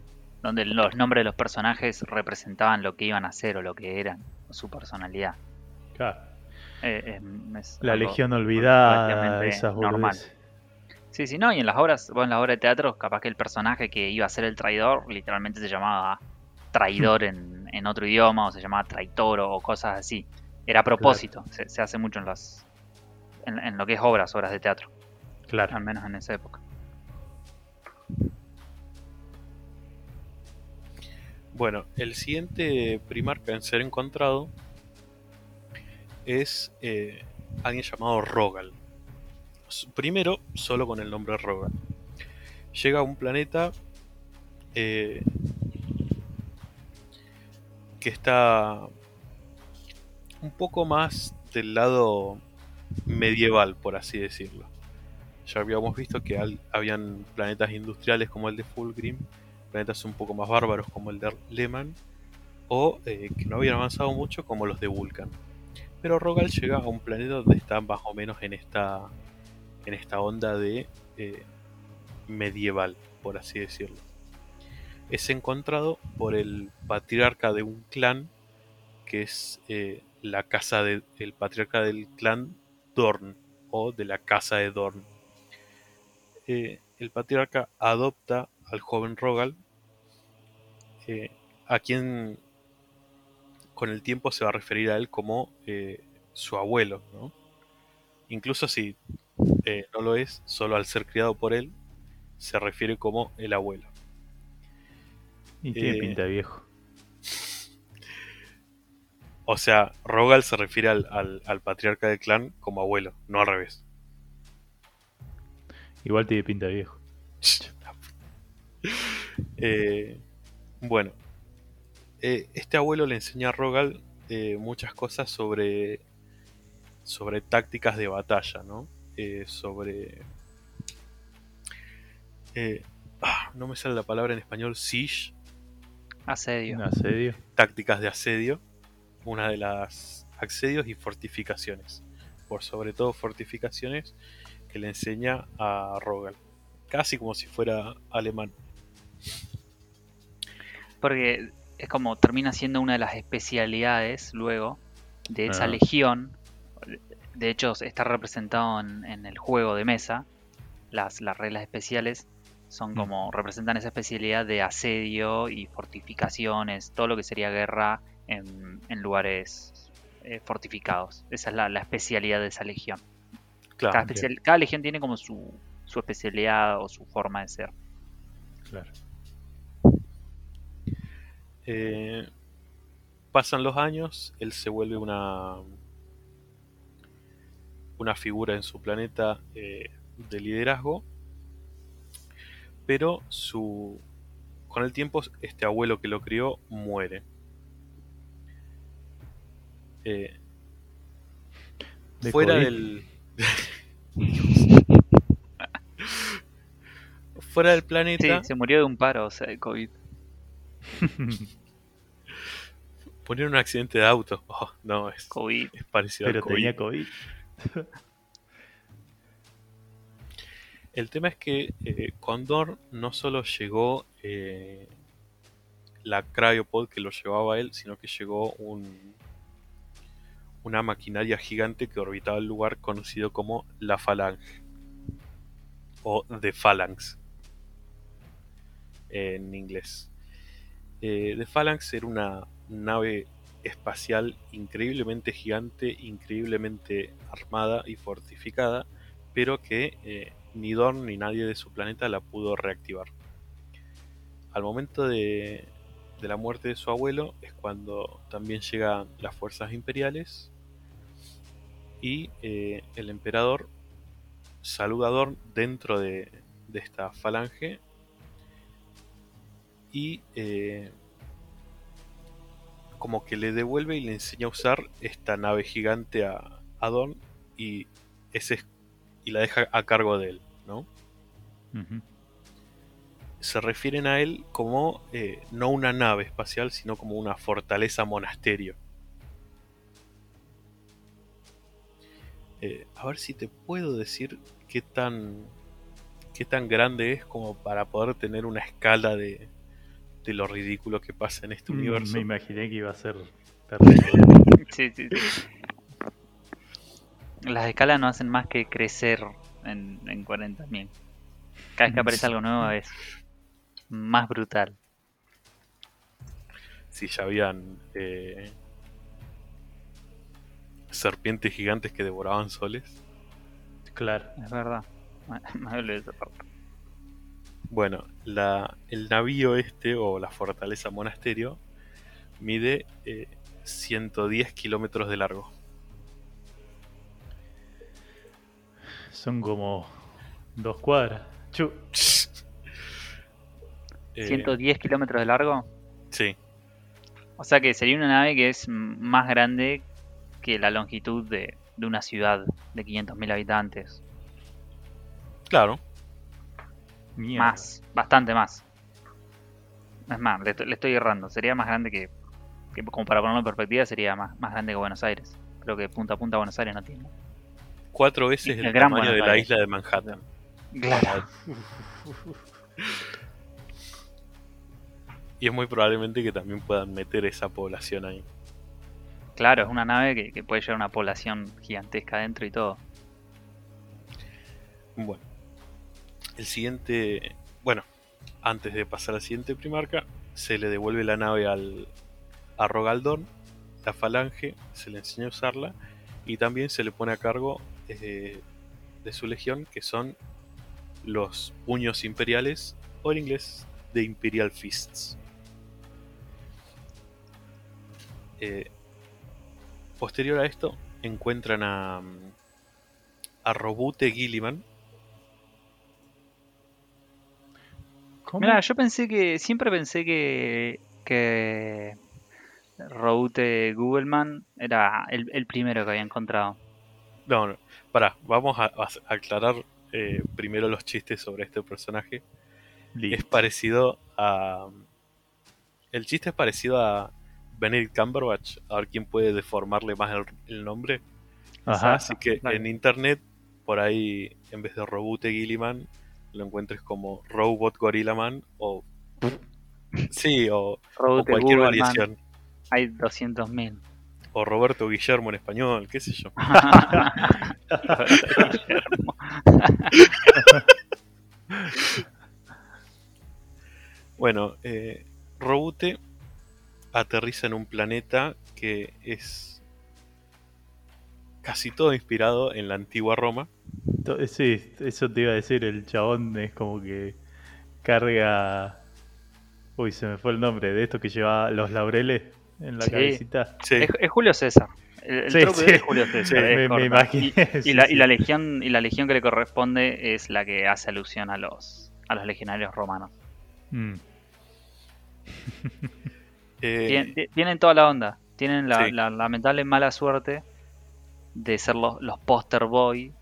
donde los nombres de los personajes representaban lo que iban a hacer o lo que eran, o su personalidad. Claro. Eh, eh, es La legión olvidada, esas normal. Sí, sí, no, y en las obras, bueno, en las obras de teatro, capaz que el personaje que iba a ser el traidor literalmente se llamaba traidor en, en otro idioma, o se llamaba traitoro, o cosas así. Era a propósito, se, se hace mucho en las en, en lo que es obras, obras de teatro, Claro. al menos en esa época. Bueno, el siguiente primarca en ser encontrado es eh, alguien llamado Rogal. Primero, solo con el nombre Rogal. Llega a un planeta eh, que está un poco más del lado medieval, por así decirlo. Ya habíamos visto que habían planetas industriales como el de Fulgrim, planetas un poco más bárbaros como el de Leman, o eh, que no habían avanzado mucho como los de Vulcan. Pero Rogal llega a un planeta donde está más o menos en esta, en esta onda de eh, medieval, por así decirlo. Es encontrado por el patriarca de un clan, que es eh, la casa del el patriarca del clan Dorn, o de la casa de Dorn. Eh, el patriarca adopta al joven Rogal, eh, a quien con el tiempo se va a referir a él como eh, su abuelo, ¿no? Incluso si eh, no lo es, solo al ser criado por él, se refiere como el abuelo. Y tiene Eh, pinta de viejo. O sea, Rogal se refiere al, al- al patriarca del clan como abuelo, no al revés. Igual tiene pinta de viejo. Eh, bueno, eh, este abuelo le enseña a Rogal eh, muchas cosas sobre, sobre tácticas de batalla, ¿no? Eh, sobre eh, ah, no me sale la palabra en español, siege, Asedio. Un asedio. tácticas de asedio, una de las asedios y fortificaciones, por sobre todo fortificaciones que le enseña a Rogal, casi como si fuera alemán. Porque es como termina siendo una de las especialidades luego de esa Ah. legión. De hecho, está representado en, en el juego de mesa. Las, las reglas especiales son Mm. como representan esa especialidad de asedio y fortificaciones, todo lo que sería guerra en, en lugares eh, fortificados. Esa es la, la especialidad de esa legión. Claro, Cada, especial- cada legión tiene como su, su especialidad o su forma de ser. Claro. Eh, pasan los años, él se vuelve una una figura en su planeta eh, de liderazgo, pero su con el tiempo este abuelo que lo crió muere. Eh, De fuera COVID. del fuera del Sí, planeta se murió de un paro, o sea, de COVID. poner un accidente de auto. Oh, no, es, COVID. es parecido al Pero COVID. tenía COVID. El tema es que eh, Condor no solo llegó eh, la cryopod que lo llevaba a él, sino que llegó un, una maquinaria gigante que orbitaba el lugar conocido como la Falange o The Phalanx en inglés. Eh, The Phalanx era una nave espacial increíblemente gigante, increíblemente armada y fortificada, pero que eh, ni Dorn ni nadie de su planeta la pudo reactivar. Al momento de, la muerte de su abuelo es cuando también llegan las fuerzas imperiales y eh, el emperador saluda a Dorn dentro de, de esta falange y eh, como que le devuelve y le enseña a usar esta nave gigante a, a Dorn y ese es y la deja a cargo de él, ¿no? Se refieren a él como eh, no una nave espacial, sino como una fortaleza monasterio. Eh, a ver si te puedo decir qué tan qué tan grande es como para poder tener una escala de, de lo ridículo que pasa en este Mm, universo. Me imaginé que iba a ser terrible. Sí, sí, sí. Las escalas no hacen más que crecer en, en 40.000. Cada vez que aparece algo nuevo es más brutal. Si ya habían eh, serpientes gigantes que devoraban soles. Claro. Es verdad. Me- me de esa parte. Bueno, la, el navío este, o la fortaleza monasterio, mide eh, 110 kilómetros de largo. Son como dos cuadras. Chu. Eh, 110 kilómetros de largo. Sí, O sea que sería una nave que es más grande que la longitud de, de una ciudad de 500.000 habitantes. claro. Mierda. Más, bastante más. Es más, le, estoy- le estoy errando. Sería más grande que, que, como para ponerlo en perspectiva, sería más, más grande que Buenos Aires. Creo que punta a punta Buenos Aires no tiene. Cuatro veces el, el Gran tamaño Buenos de la isla de Manhattan. Claro. Y es muy probablemente que también puedan meter esa población ahí. Claro, es una nave que, que puede llevar una población gigantesca adentro y todo. Bueno, el siguiente, bueno, antes de pasar al siguiente primarca, se le devuelve la nave al, a Rogaldorn, la falange, se le enseña a usarla y también se le pone a cargo eh, de su legión, que son los puños imperiales, o en inglés, The Imperial Fists. Eh, posterior a esto, encuentran a, a Robute Gilliman, ¿Cómo? Mira, yo pensé que. Siempre pensé que. que. Route Googleman era el, el primero que había encontrado. No, no. Pará, vamos a, a aclarar eh, primero los chistes sobre este personaje. es parecido a. El chiste es parecido a Benedict Cumberbatch. A ver quién puede deformarle más el, el nombre. Ajá. Así que en internet, por ahí, en vez de Robute Gilliman, lo encuentres como Robot Gorillaman o. Sí, o, cualquier Google, man, variación. Hay 200.000. O Roberto Guillermo en español, qué sé yo. Guillermo. Bueno, eh, Robute aterriza en un planeta que es casi todo inspirado en la antigua Roma. Sí, eso te iba a decir, el chabón es como que carga... Uy, se me fue el nombre de esto que lleva los laureles en la Sí. cabecita. Sí, Es, es Julio César. El, el Sí, es Julio César. Sí, es me, me imaginé. Y, la, sí. y la legión y la legión que le corresponde es la que hace alusión a los a los legionarios romanos. Mm, eh, Tien- ti- tienen toda la onda. Tienen la, Sí. la lamentable mala suerte de ser los, los poster boy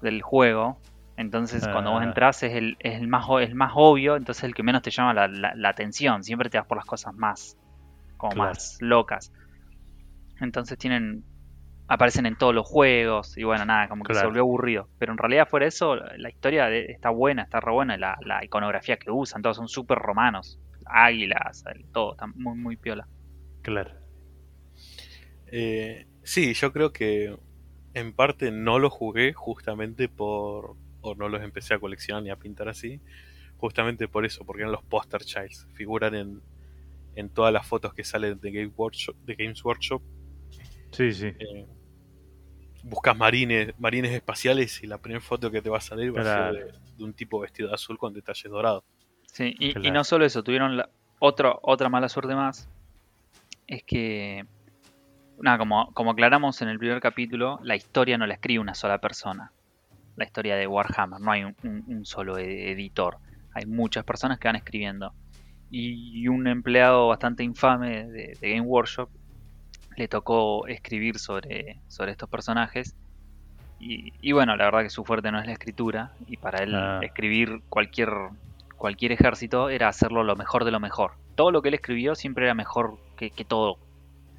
del juego. Entonces, cuando vos Ah. entras es el, es el más el más obvio, entonces el que menos te llama la, la- la atención. Siempre te vas por las cosas más como Claro. más locas. Entonces tienen aparecen en todos los juegos y bueno, nada, como que se volvió aburrido. Pero en realidad fuera de eso, la historia de- está buena, está re buena, y la, la iconografía que usan, todos son súper romanos. Águilas, el- todo, está muy, muy piola. claro. eh, sí, yo creo que en parte no lo jugué justamente por. o no los empecé a coleccionar ni a pintar así. Justamente por eso, porque eran los poster childs. Figuran en, en todas las fotos que salen de, Game Workshop, de Games Workshop. Sí, sí. eh, buscas marines, marines espaciales y la primera foto que te va a salir va a ser de, de un tipo vestido de azul con detalles dorados. Sí, y, no solo eso, tuvieron la- otro, otra mala suerte más. Es que, nada, como, como aclaramos en el primer capítulo, la historia no la escribe una sola persona. La historia de Warhammer, no hay un, un- un solo e- editor. Hay muchas personas que van escribiendo. Y un empleado bastante infame de, de Game Workshop le tocó escribir sobre, sobre estos personajes. Y, y bueno, la verdad que su fuerte no es la escritura. Y para él Ah. escribir cualquier, cualquier ejército era hacerlo lo mejor de lo mejor. Todo lo que él escribió siempre era mejor que, que todo.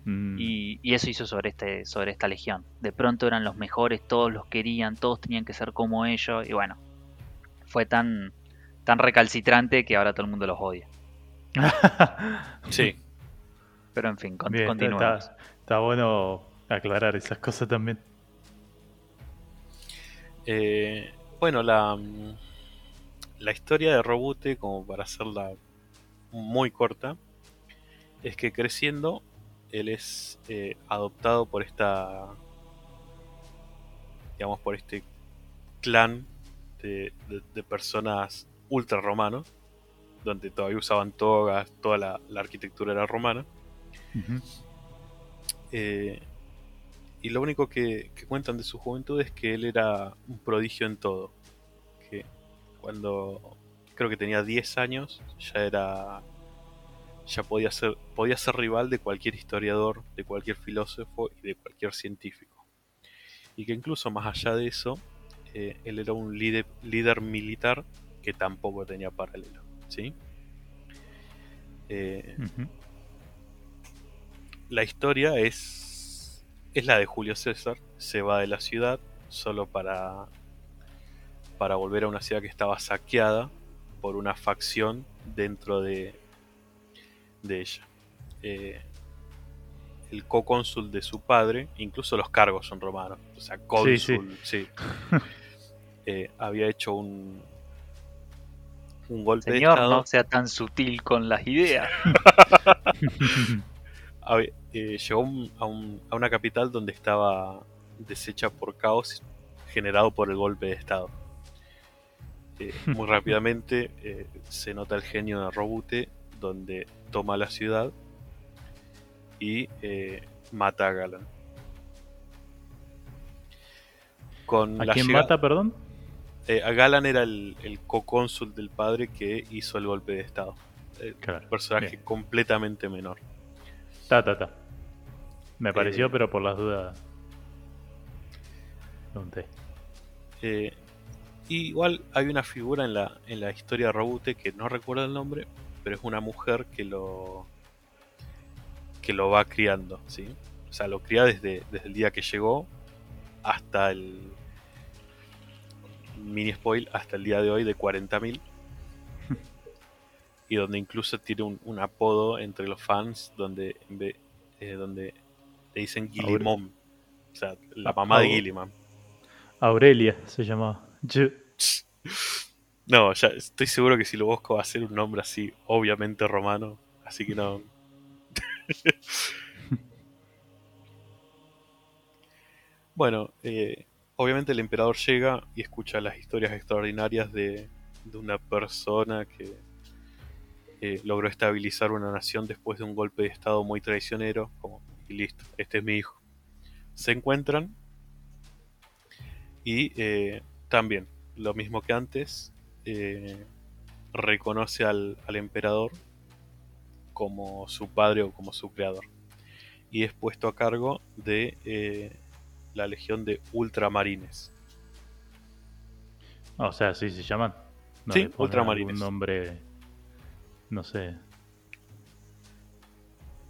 Mm, Y, y eso hizo sobre, este, sobre esta legión. De pronto eran los mejores, todos los querían, todos tenían que ser como ellos. Y bueno, fue tan, tan recalcitrante que ahora todo el mundo los odia. Sí, Pero en fin, con, Bien, está bueno aclarar esas cosas también. Eh, bueno, la, mm, la historia de Robute, como para hacerla muy corta, es que creciendo él es eh, adoptado por esta, digamos, por este clan de, de- de personas ultra romanos, donde todavía usaban togas, toda la, la arquitectura era romana. Eh, y lo único que, que cuentan de su juventud es que él era un prodigio en todo. Que cuando creo que tenía 10 años ya era. Ya podía ser, podía ser rival de cualquier historiador, de cualquier filósofo y de cualquier científico. Y que incluso más allá de eso, eh, él era un líder, líder militar que tampoco tenía paralelo. ¿sí? Eh, la historia es es la de Julio César se va de la ciudad solo para para volver a una ciudad que estaba saqueada por una facción dentro de de ella Eh, el cocónsul de su padre incluso los cargos son romanos o sea cónsul sí, Eh, había hecho un un golpe de Señor, estado no sea tan sutil con las ideas. a ver, eh, llegó un- a, un- a una capital donde estaba deshecha por caos generado por el golpe de estado. Eh, muy rápidamente eh, se nota el genio de Robute, donde toma la ciudad y eh, mata a Galan. Con ¿A la quién mata, perdón? eh, a Galan era el, el cocónsul del padre que hizo el golpe de estado. Eh, Claro. un personaje bien. completamente menor. Ta, ta, ta. Me pareció, Eh, pero por las dudas. Pregunté. Igual hay una figura en la, en la historia de Robute que no recuerdo el nombre, pero es una mujer que lo que lo va criando, ¿sí? O sea, lo cría desde, desde el día que llegó hasta el mini spoil hasta el día de hoy de 40.000 y donde incluso tiene un, un, apodo entre los fans donde eh, donde le dicen Gillimon, o sea, la mamá de Gilliman. Aurelia se llamaba. No, ya estoy seguro que si lo busco va a ser un nombre así, obviamente romano, así que no. bueno, eh, obviamente el emperador llega y escucha las historias extraordinarias de, de una persona que eh, logró estabilizar una nación después de un golpe de estado muy traicionero, como, y listo, este es mi hijo. Se encuentran y eh, también, lo mismo que antes, eh, reconoce al, al, emperador como su padre o como su creador. Y es puesto a cargo de eh, la legión de ultramarines. O sea, sí se llaman. No sí, ultramarines. Un nombre, no sé,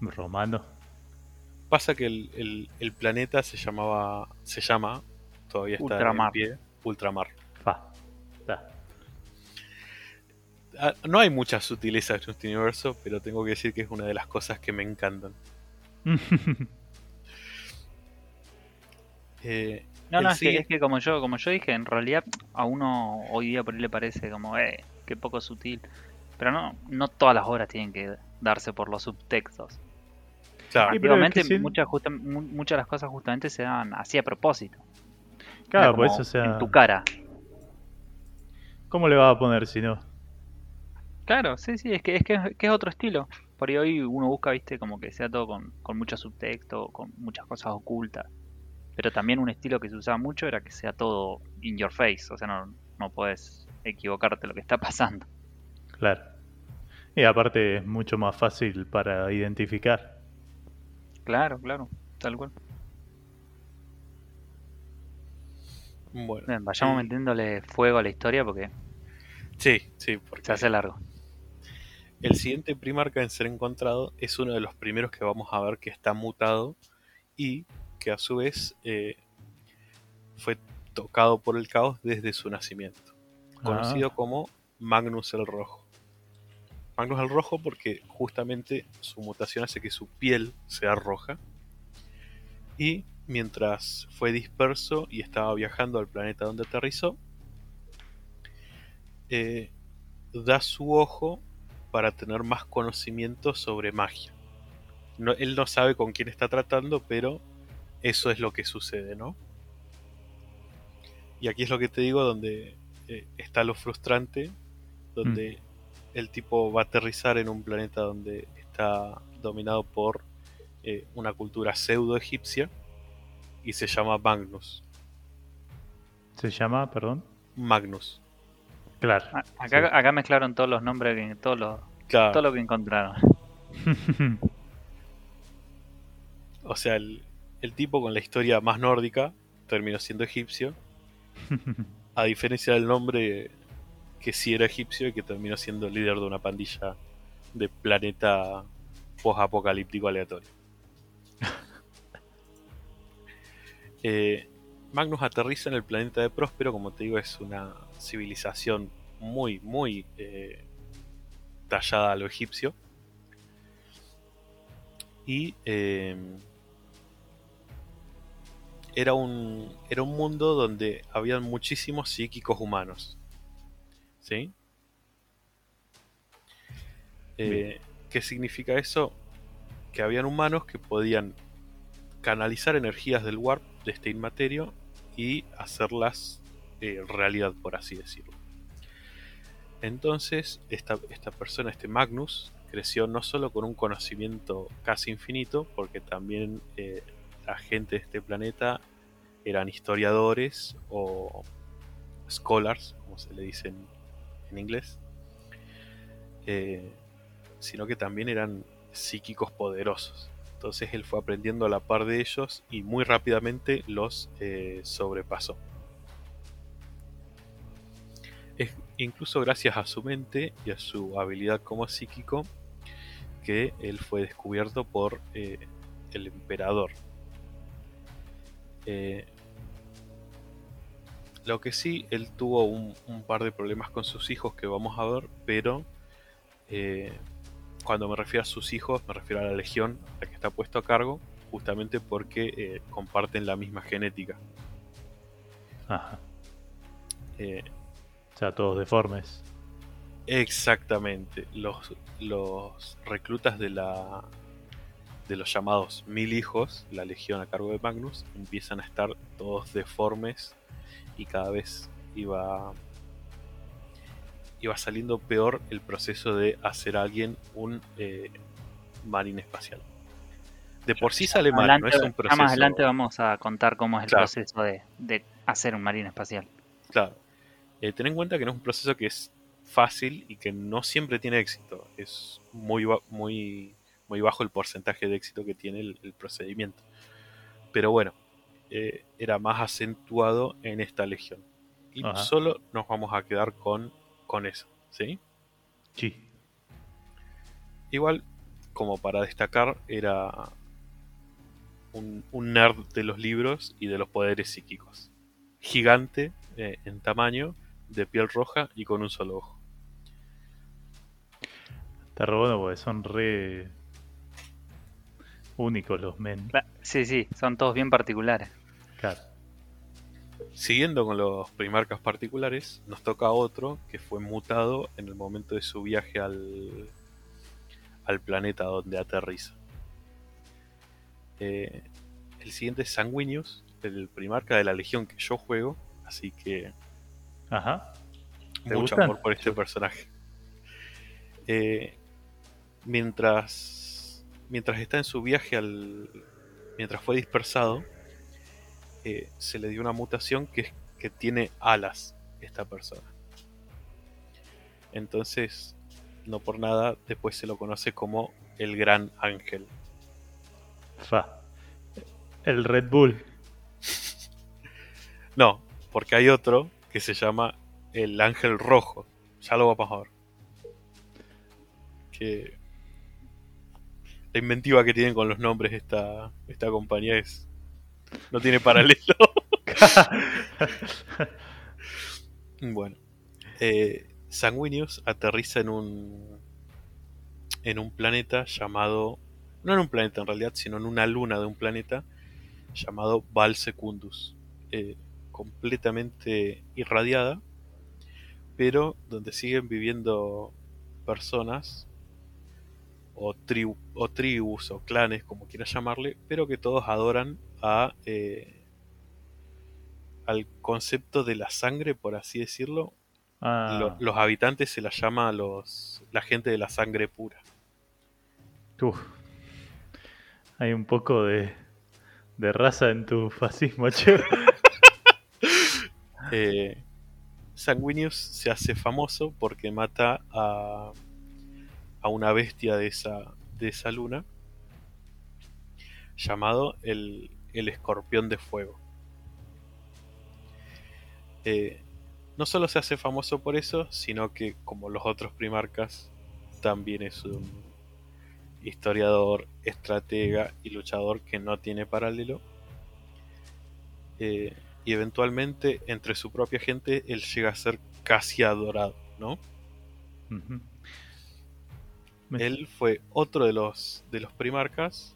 romano. Pasa que el, el, el planeta se llamaba, se llama todavía está Ultramar. en pie. Ultramar. No hay muchas sutilezas en este universo, pero tengo que decir que es una de las cosas que me encantan. Eh, No, no, es que, es que como yo, como yo dije, en realidad a uno hoy día por ahí le parece como, eh, qué poco sutil. Pero no, no todas las obras tienen que darse por los subtextos. claro, es Antiguamente que sí- muchas, justa- muchas de las cosas justamente se dan así a propósito. Claro, Era pues como o sea, En tu cara. ¿cómo le va a poner si no? Claro, sí, sí, es que es, que, es- que es otro estilo. Por ahí hoy uno busca, viste, como que sea todo con, con mucho subtexto, con muchas cosas ocultas. Pero también un estilo que se usaba mucho era que sea todo in your face, o sea, no, no puedes equivocarte lo que está pasando. Claro. Y aparte es mucho más fácil para identificar. Claro, claro, tal cual. bueno. Bien, vayamos eh, metiéndole fuego a la historia porque Sí, sí, porque se hace largo. El siguiente primarca en ser encontrado es uno de los primeros que vamos a ver que está mutado y que a su vez eh, fue tocado por el caos desde su nacimiento, conocido Ah, como Magnus el Rojo. Magnus el Rojo porque justamente su mutación hace que su piel sea roja y mientras fue disperso y estaba viajando al planeta donde aterrizó, eh, da su ojo para tener más conocimiento sobre magia. No- él no sabe con quién está tratando, pero eso es lo que sucede, ¿no? Y aquí es lo que te digo, donde eh, está lo frustrante, donde el tipo va a aterrizar en un planeta donde está dominado por eh, una cultura pseudo egipcia y se llama Magnus. se llama, perdón. Magnus. Claro. Acá, sí. acá mezclaron todos los nombres, todos los, Claro, todo lo que encontraron. O sea, el, el tipo con la historia más nórdica terminó siendo egipcio, a diferencia del nombre que sí era egipcio y que terminó siendo líder de una pandilla de planeta post-apocalíptico aleatorio. Eh, Magnus aterriza en el planeta de Próspero, como te digo, es una civilización muy, muy eh, tallada a lo egipcio. Y eh, era, un, era un mundo donde habían muchísimos psíquicos humanos. ¿Sí? Eh, ¿Qué significa eso? Que habían humanos que podían canalizar energías del warp de este inmaterio y hacerlas eh, realidad, por así decirlo. Entonces, esta, esta persona, este Magnus, creció no solo con un conocimiento casi infinito, porque también eh, la gente de este planeta eran historiadores o scholars, como se le dice en, inglés, eh, sino que también eran psíquicos poderosos. Entonces él fue aprendiendo a la par de ellos y muy rápidamente los eh, sobrepasó. incluso gracias a su mente y a su habilidad como psíquico, que él fue descubierto por eh, el emperador. Eh, lo que sí, él tuvo un, par de problemas con sus hijos que vamos a ver, pero cuando me refiero a sus hijos, me refiero a la legión, a la que está puesto a cargo, justamente porque eh, comparten la misma genética. Ajá. Eh, O sea, todos deformes. exactamente. Los, los reclutas de la de los llamados mil hijos, la legión a cargo de Magnus, empiezan a estar todos deformes y cada vez iba iba saliendo peor el proceso de hacer a alguien un eh, marín espacial. De por sí sale mal, no es un proceso. más adelante vamos a contar cómo es el Claro. proceso de, de hacer un marín espacial. Claro. Eh, ten en cuenta que no es un proceso que es fácil y que no siempre tiene éxito. Es muy, muy, muy bajo el porcentaje de éxito que tiene el, el procedimiento. Pero bueno, eh, era más acentuado en esta legión. Y Ajá. solo nos vamos a quedar con, con eso. ¿sí? Sí. Igual, como para destacar, era un, un nerd de los libros y de los poderes psíquicos. Gigante eh, en tamaño, de piel roja y con un solo ojo. Está re bueno porque son re únicos los men. Sí, sí, son todos bien particulares. Claro. Siguiendo con los primarcas particulares, nos toca otro que fue mutado en el momento de su viaje al, al planeta donde aterriza. Eh, el siguiente es Sanguinius, el primarca de la legión que yo juego, así que Ajá. ¿Te mucho gustan? amor por este personaje. Eh, mientras, mientras está en su viaje al. Mientras fue dispersado, eh, se le dio una mutación que es que tiene alas esta persona. Entonces, no por nada, después se lo conoce como el Gran Ángel. Fa. El Red Bull. No, porque hay otro que se llama el Ángel Rojo. Ya lo vamos a ver. Que la inventiva que tienen con los nombres esta, esta compañía es. No tiene paralelo. bueno. Eh, Sanguinius aterriza en un. en un planeta llamado. No en un planeta en realidad, sino en una luna de un planeta llamado Val Secundus. Eh, completamente irradiada, pero donde siguen viviendo personas o, o tribus o clanes, como quieras llamarle, pero que todos adoran a eh, al concepto de la sangre, por así decirlo. Ah, Lo- los habitantes se la llama a los la gente de la sangre pura. uf. Hay un poco de, de raza en tu fascismo, che. Eh, Sanguinius se hace famoso porque mata a, a una bestia de esa, de esa luna llamado el, el escorpión de fuego. Eh, no solo se hace famoso por eso, sino que como los otros primarcas, también es un historiador, estratega y luchador que no tiene paralelo. Eh, y eventualmente entre su propia gente él llega a ser casi adorado, ¿no? Él fue otro de los de los primarcas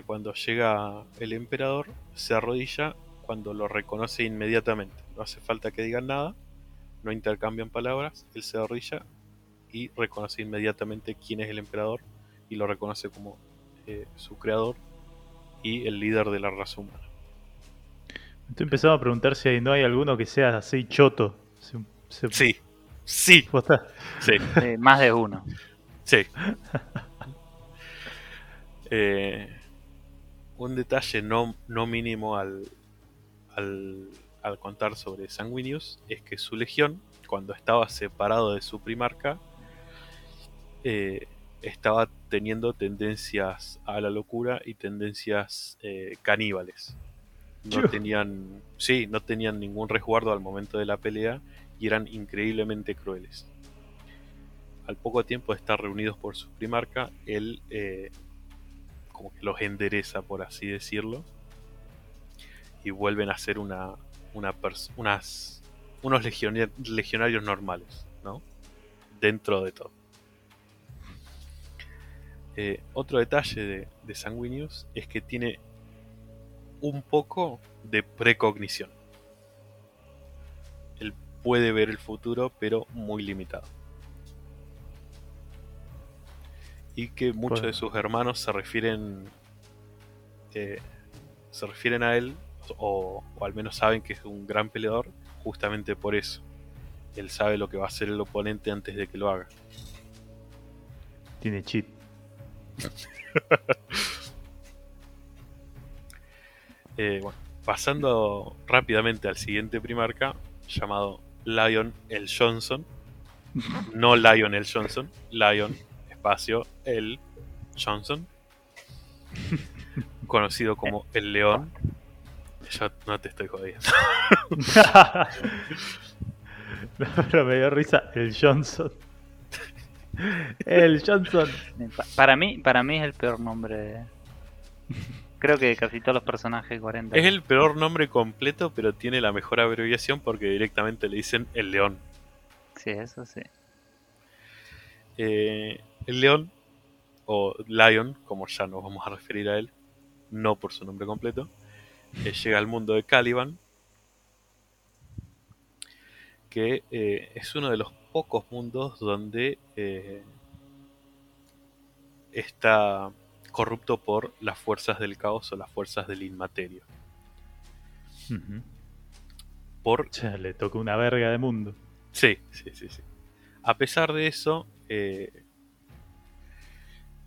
que cuando llega el emperador se arrodilla cuando lo reconoce inmediatamente. No hace falta que digan nada, no intercambian palabras, él se arrodilla y reconoce inmediatamente quién es el emperador y lo reconoce como eh, su creador y el líder de la raza humana. Me estoy empezando a preguntar si no hay alguno que sea así choto. Se- se- Sí, sí, sí. Eh, más de uno. Sí. Eh, un detalle no, no mínimo al, al, al contar sobre Sanguinius es que su legión, cuando estaba separado de su primarca, eh, estaba teniendo tendencias a la locura y tendencias eh, caníbales. No tenían, sí, no tenían ningún resguardo al momento de la pelea y eran increíblemente crueles. Al poco tiempo de estar reunidos por su primarca, él eh, como que los endereza, por así decirlo, y vuelven a ser una, una unas, unos legionarios normales, ¿no? Dentro de todo. Eh, otro detalle de, de es que tiene un poco de precognición. Él puede ver el futuro, pero muy limitado. Y que muchos de sus hermanos se refieren. Eh, se refieren a él, o, al menos saben que es un gran peleador, justamente por eso. Él sabe lo que va a hacer el oponente antes de que lo haga. Tiene cheat. Eh, bueno, pasando rápidamente al siguiente primarca, llamado Lion el Johnson. No Lion el Johnson, Lion, espacio, el Johnson. Conocido como el León. Yo no te estoy jodiendo. pero me dio risa el Johnson. El Johnson. Para mí, para mí es el peor nombre. Creo que casi todos los personajes 40. Es el peor nombre completo, pero tiene la mejor abreviación porque directamente le dicen el león. Sí, eso sí. Eh, el león, o Lion, como ya nos vamos a referir a él, no por su nombre completo, eh, llega al mundo de Caliban, que eh, es uno de los pocos mundos donde está corrupto por las fuerzas del caos o las fuerzas del inmaterio. Por... le toca una verga de mundo. Sí, sí, sí, sí. A pesar de eso, eh,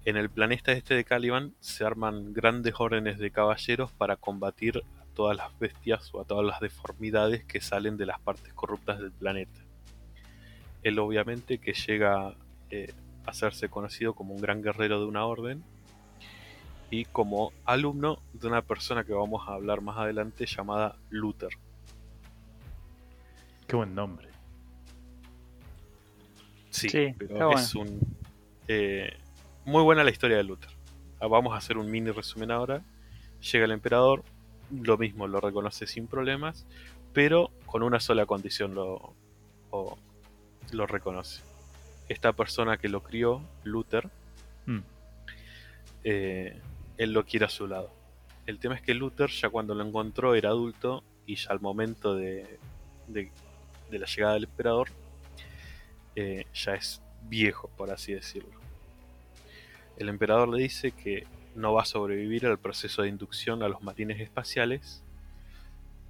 en el planeta este de Caliban se arman grandes órdenes de caballeros para combatir a todas las bestias o a todas las deformidades que salen de las partes corruptas del planeta. Él obviamente que llega eh, a hacerse conocido como un gran guerrero de una orden y como alumno de una persona que vamos a hablar más adelante llamada Luther. Qué buen nombre. Sí, pero es un... Eh, muy buena la historia de Luther. Ah, vamos a hacer un mini resumen ahora. Llega el emperador, lo mismo, lo reconoce sin problemas, pero con una sola condición lo, lo reconoce. Esta persona que lo crió, Luther, mm. eh, él lo quiere a su lado. El tema es que Luther ya cuando lo encontró era adulto y ya al momento de, de, la llegada del emperador eh, ya es viejo, por así decirlo. El emperador le dice que no va a sobrevivir al proceso de inducción a los marines espaciales,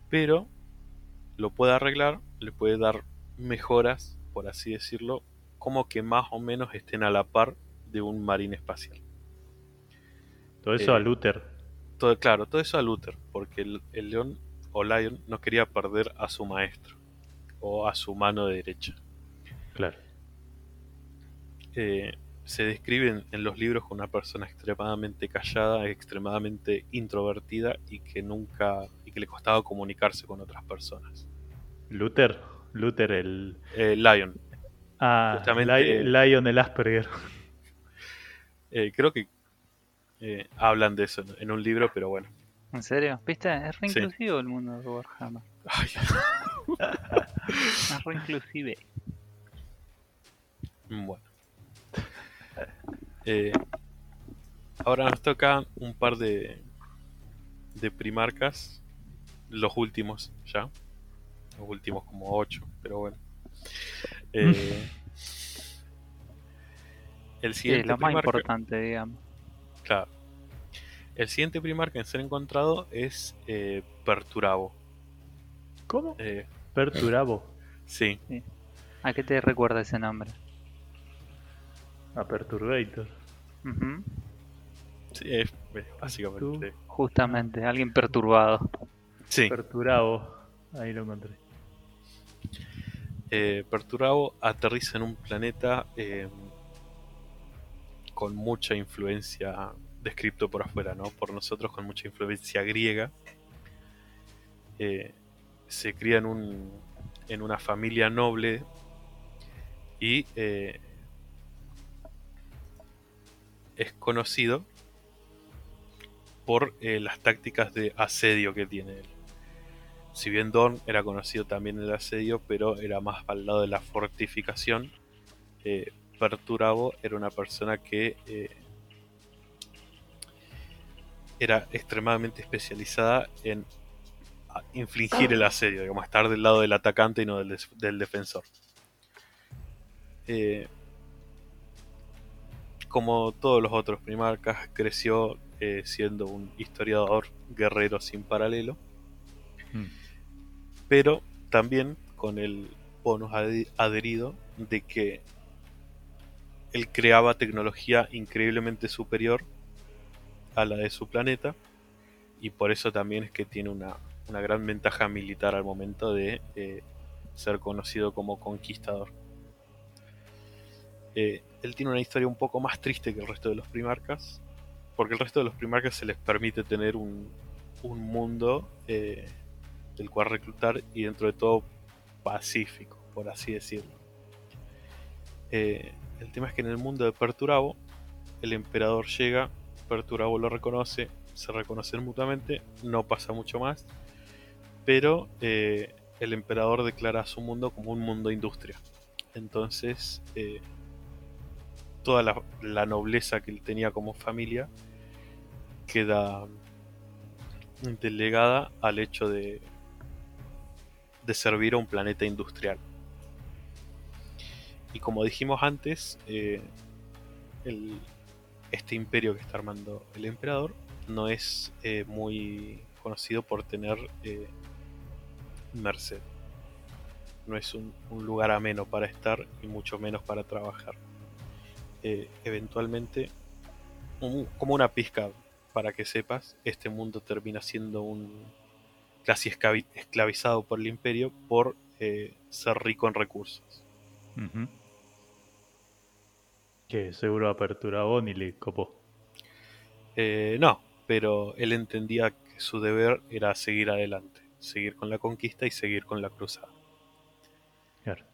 pero lo puede arreglar, le puede dar mejoras, por así decirlo, como que más o menos estén a la par de un marín espacial. Todo eso a eh, Luther. Todo, claro, todo eso a Luther, porque el, león o Lion no quería perder a su maestro o a su mano derecha. Claro. Eh, se describe en, los libros como una persona extremadamente callada, extremadamente introvertida y que nunca y que le costaba comunicarse con otras personas. Luther, Luther el eh, Lion. Ah, Lion el Asperger. creo que eh, hablan de eso en un libro, pero bueno. ¿En serio? ¿Viste? Es re inclusivo el mundo de Warhammer. es re inclusive. Bueno. Eh, ahora nos toca un par de, de primarcas. Los últimos ya. Los últimos como ocho, pero bueno. Eh, el siguiente sí, lo más importante, digamos. Claro. El siguiente primarca en ser encontrado es eh, Perturabo. ¿Cómo? Eh, Perturabo. Sí. ¿A qué te recuerda ese nombre? A Perturbator. Sí, es, básicamente. Justamente, alguien perturbado. Sí. Perturabo. Ahí lo encontré. Eh, Perturabo aterriza en un planeta eh, con mucha influencia, descrito por afuera, ¿no? Por nosotros con mucha influencia griega. Eh, se cría en un, en una familia noble y eh, es conocido por eh, las tácticas de asedio que tiene él. Si bien Don era conocido también el asedio, pero era más al lado de la fortificación, eh, Perturabo era una persona que eh, era extremadamente especializada en infligir el asedio, digamos, estar del lado del atacante y no del, del defensor. Eh, como todos los otros primarcas, creció eh, siendo un historiador guerrero sin paralelo, Mm. pero también con el bonus adherido de que él creaba tecnología increíblemente superior a la de su planeta y por eso también es que tiene una, una gran ventaja militar al momento de eh, ser conocido como conquistador. Eh, él tiene una historia un poco más triste que el resto de los primarcas, porque el resto de los primarcas se les permite tener un, un mundo eh, del cual reclutar y dentro de todo pacífico, por así decirlo. Eh, el tema es que en el mundo de Perturabo, el emperador llega, Perturabo lo reconoce, se reconocen mutuamente, no pasa mucho más, pero eh, el emperador declara a su mundo como un mundo industria. Entonces, toda la, nobleza que él tenía como familia queda delegada al hecho de, de servir a un planeta industrial. Y como dijimos antes, eh, este imperio que está armando el emperador no es eh, muy conocido por tener eh, merced. No es un, un lugar ameno para estar y mucho menos para trabajar. Eh, eventualmente, un- como una pizca para que sepas, este mundo termina siendo un casi esclavizado por el imperio por eh, ser rico en recursos. Que seguro a Perturabo ni le copó. Eh, no, pero él entendía que su deber era seguir adelante, seguir con la conquista y seguir con la cruzada. Claro.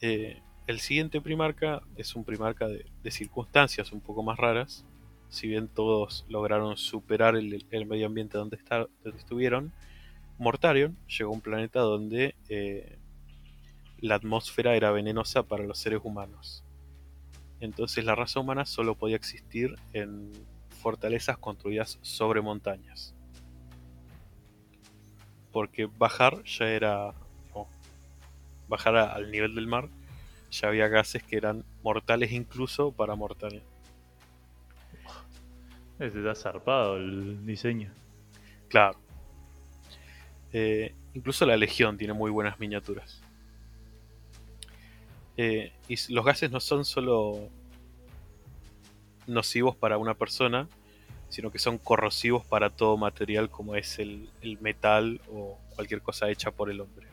Eh, el siguiente primarca es un primarca de, circunstancias un poco más raras. Si bien todos lograron superar el, medio ambiente donde, estuvieron, Mortarion llegó a un planeta donde eh, la atmósfera era venenosa para los seres humanos. Entonces la raza humana solo podía existir en fortalezas construidas sobre montañas. Porque bajar ya era... bajar al nivel del mar ya había gases que eran mortales incluso para Mortarion. Este está zarpado el diseño. Claro. Eh, incluso la Legión tiene muy buenas miniaturas. Eh, y los gases no son solo nocivos para una persona, sino que son corrosivos para todo material como es el, el metal o cualquier cosa hecha por el hombre.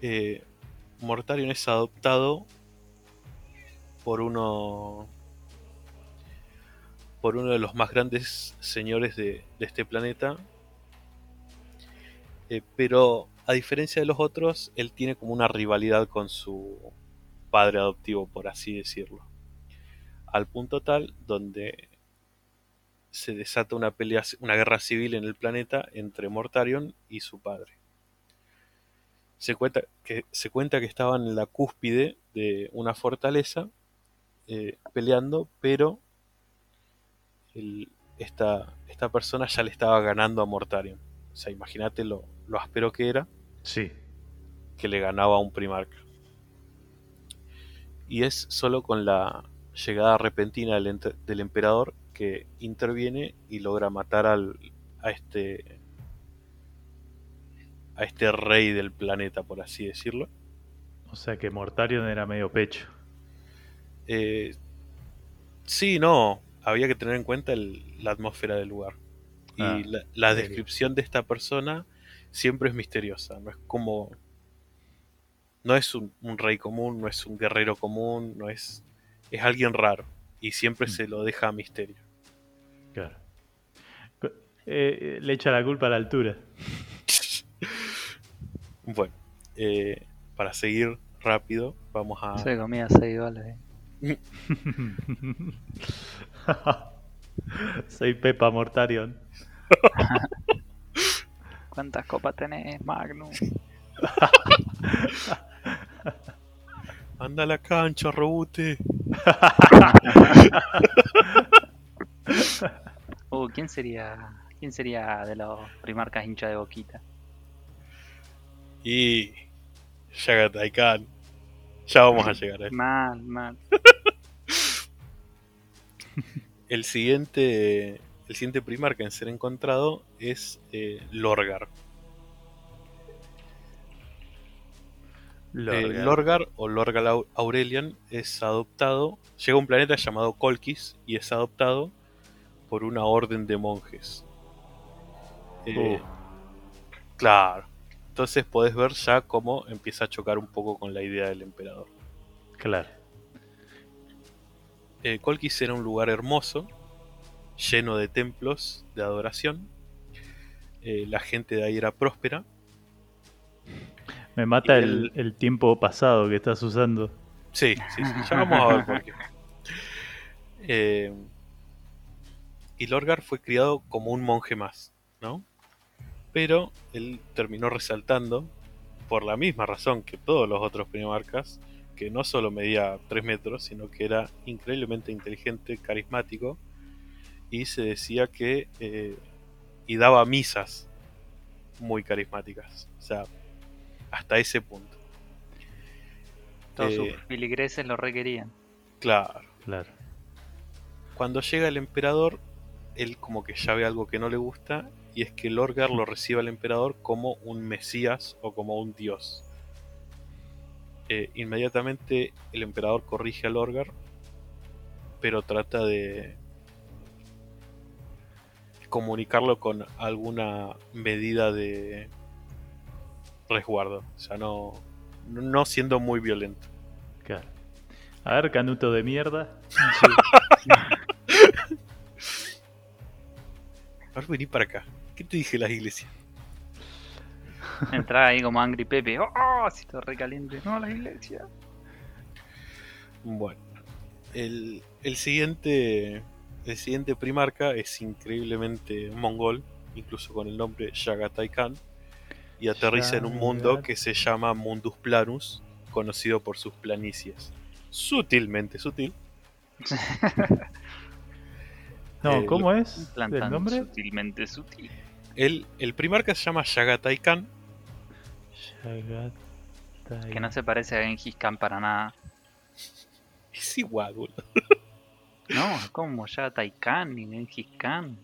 Eh, Mortarion es adoptado por uno por uno de los más grandes señores de, este planeta. Eh, pero a diferencia de los otros, él tiene como una rivalidad con su padre adoptivo, por así decirlo. Al punto tal donde se desata una pelea, una guerra civil en el planeta entre Mortarion y su padre. Se cuenta que, se cuenta que estaban en la cúspide de una fortaleza eh, peleando, pero el- esta, esta persona ya le estaba ganando a Mortarion. O sea, imagínate lo, lo áspero que era Sí. que le ganaba a un primarca. Y es solo con la llegada repentina del, del emperador que interviene y logra matar al, a este a este rey del planeta, por así decirlo. O sea que Mortarion era medio pecho. Eh, sí, no, había que tener en cuenta el- la atmósfera del lugar. Y Ah, la, descripción de esta persona siempre es misteriosa, no es como... No es un, un rey común, no es un guerrero común, no es... Es alguien raro. Y siempre Mm. se lo deja a misterio. Claro. Eh, eh, le echa la culpa a la altura. Bueno, eh, para seguir rápido, vamos a. Se comía 6 dólares. Soy Pepa Mortarion. ¿Cuántas copas tenés, Magnum? Anda a la cancha, Robute. Uh, ¿quién sería quién sería de los primarcas hincha de boquita? Y. Yagatai Khan. Ya vamos a llegar a él. Mal, mal. El siguiente. El siguiente primarca en ser encontrado es eh, Lorgar. Eh, Lorgar. Lorgar o Lorgar Au- Aurelian es adoptado, llega a un planeta llamado Colquis y es adoptado por una orden de monjes. Eh, Uh. Claro. Entonces podés ver ya cómo empieza a chocar un poco con la idea del emperador. Claro. Eh, Colquis era un lugar hermoso, lleno de templos de adoración. Eh, la gente de ahí era próspera. Me mata el tiempo pasado que estás usando. Sí, sí, sí, ya vamos a ver por qué. Eh, y Lorgar fue criado como un monje más, ¿no? Pero él terminó resaltando, por la misma razón que todos los otros primarcas, que no solo medía 3 metros, sino que era increíblemente inteligente, carismático, y se decía que... eh, y daba misas muy carismáticas. O sea, hasta ese punto. Todos Eh, sus filigreses lo requerían. Claro. Claro. Cuando llega el emperador, él como que ya ve algo que no le gusta, y es que Lorgar lo recibe al emperador como un mesías o como un dios. Eh, inmediatamente el emperador corrige a Lorgar, pero trata de comunicarlo con alguna medida de resguardo, o sea, no, no siendo muy violento. Claro. A ver, canuto de mierda. A ver, vení para acá. ¿Qué te dije las iglesias? Entraba ahí como Angry Pepe. ¡Oh! Así todo recaliente. No, la iglesia. Bueno, el, el siguiente el siguiente primarca es increíblemente mongol, incluso con el nombre Yagatai Khan, y aterriza en un mundo que se llama Mundus Planus, conocido por sus planicies. Sutilmente sutil. No, ¿cómo es? ¿El nombre? sutilmente sutil. El, el primarca se llama Yagatai Khan, Yagatai. Que no se parece a Genghis Khan para nada. es igual, boludo. No, como ya Taikan ni Genghis Khan.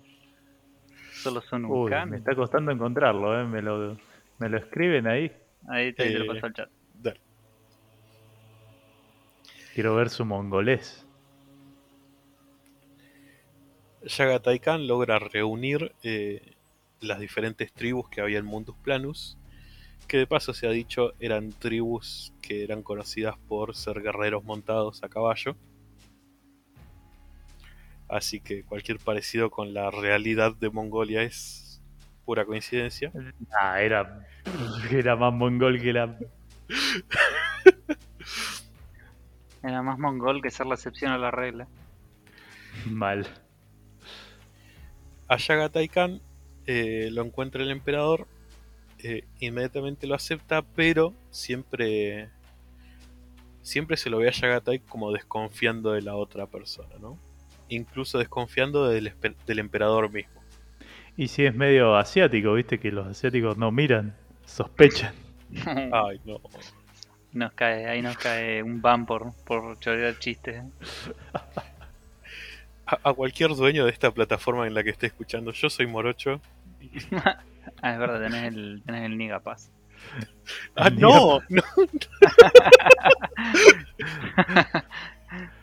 Solo son un Uy, Khan. me está costando encontrarlo, ¿eh? Me lo, me lo escriben ahí. Ahí te, te lo Eh, paso al chat. Dale. Quiero ver su mongolés. Yagatai Khan logra reunir eh, las diferentes tribus que había en Mundus Planus, que de paso se ha dicho eran tribus que eran conocidas por ser guerreros montados a caballo. Así que cualquier parecido con la realidad de Mongolia es pura coincidencia. Ah, era, era más mongol que la. Era más mongol que ser la excepción a la regla. Mal. Khan eh, lo encuentra el emperador, eh, inmediatamente lo acepta, pero siempre, siempre se lo ve a Yagatai como desconfiando de la otra persona, ¿no? Incluso desconfiando del, emperador mismo. Y si es medio asiático, viste que los asiáticos no miran, sospechan. Ay, no. Nos cae, ahí nos cae un ban por, por chorear chistes. A, a cualquier dueño de esta plataforma en la que esté escuchando, yo soy Morocho. Ah, es verdad, tenés el, tenés el Niga Pass. ¡Ah, no! no.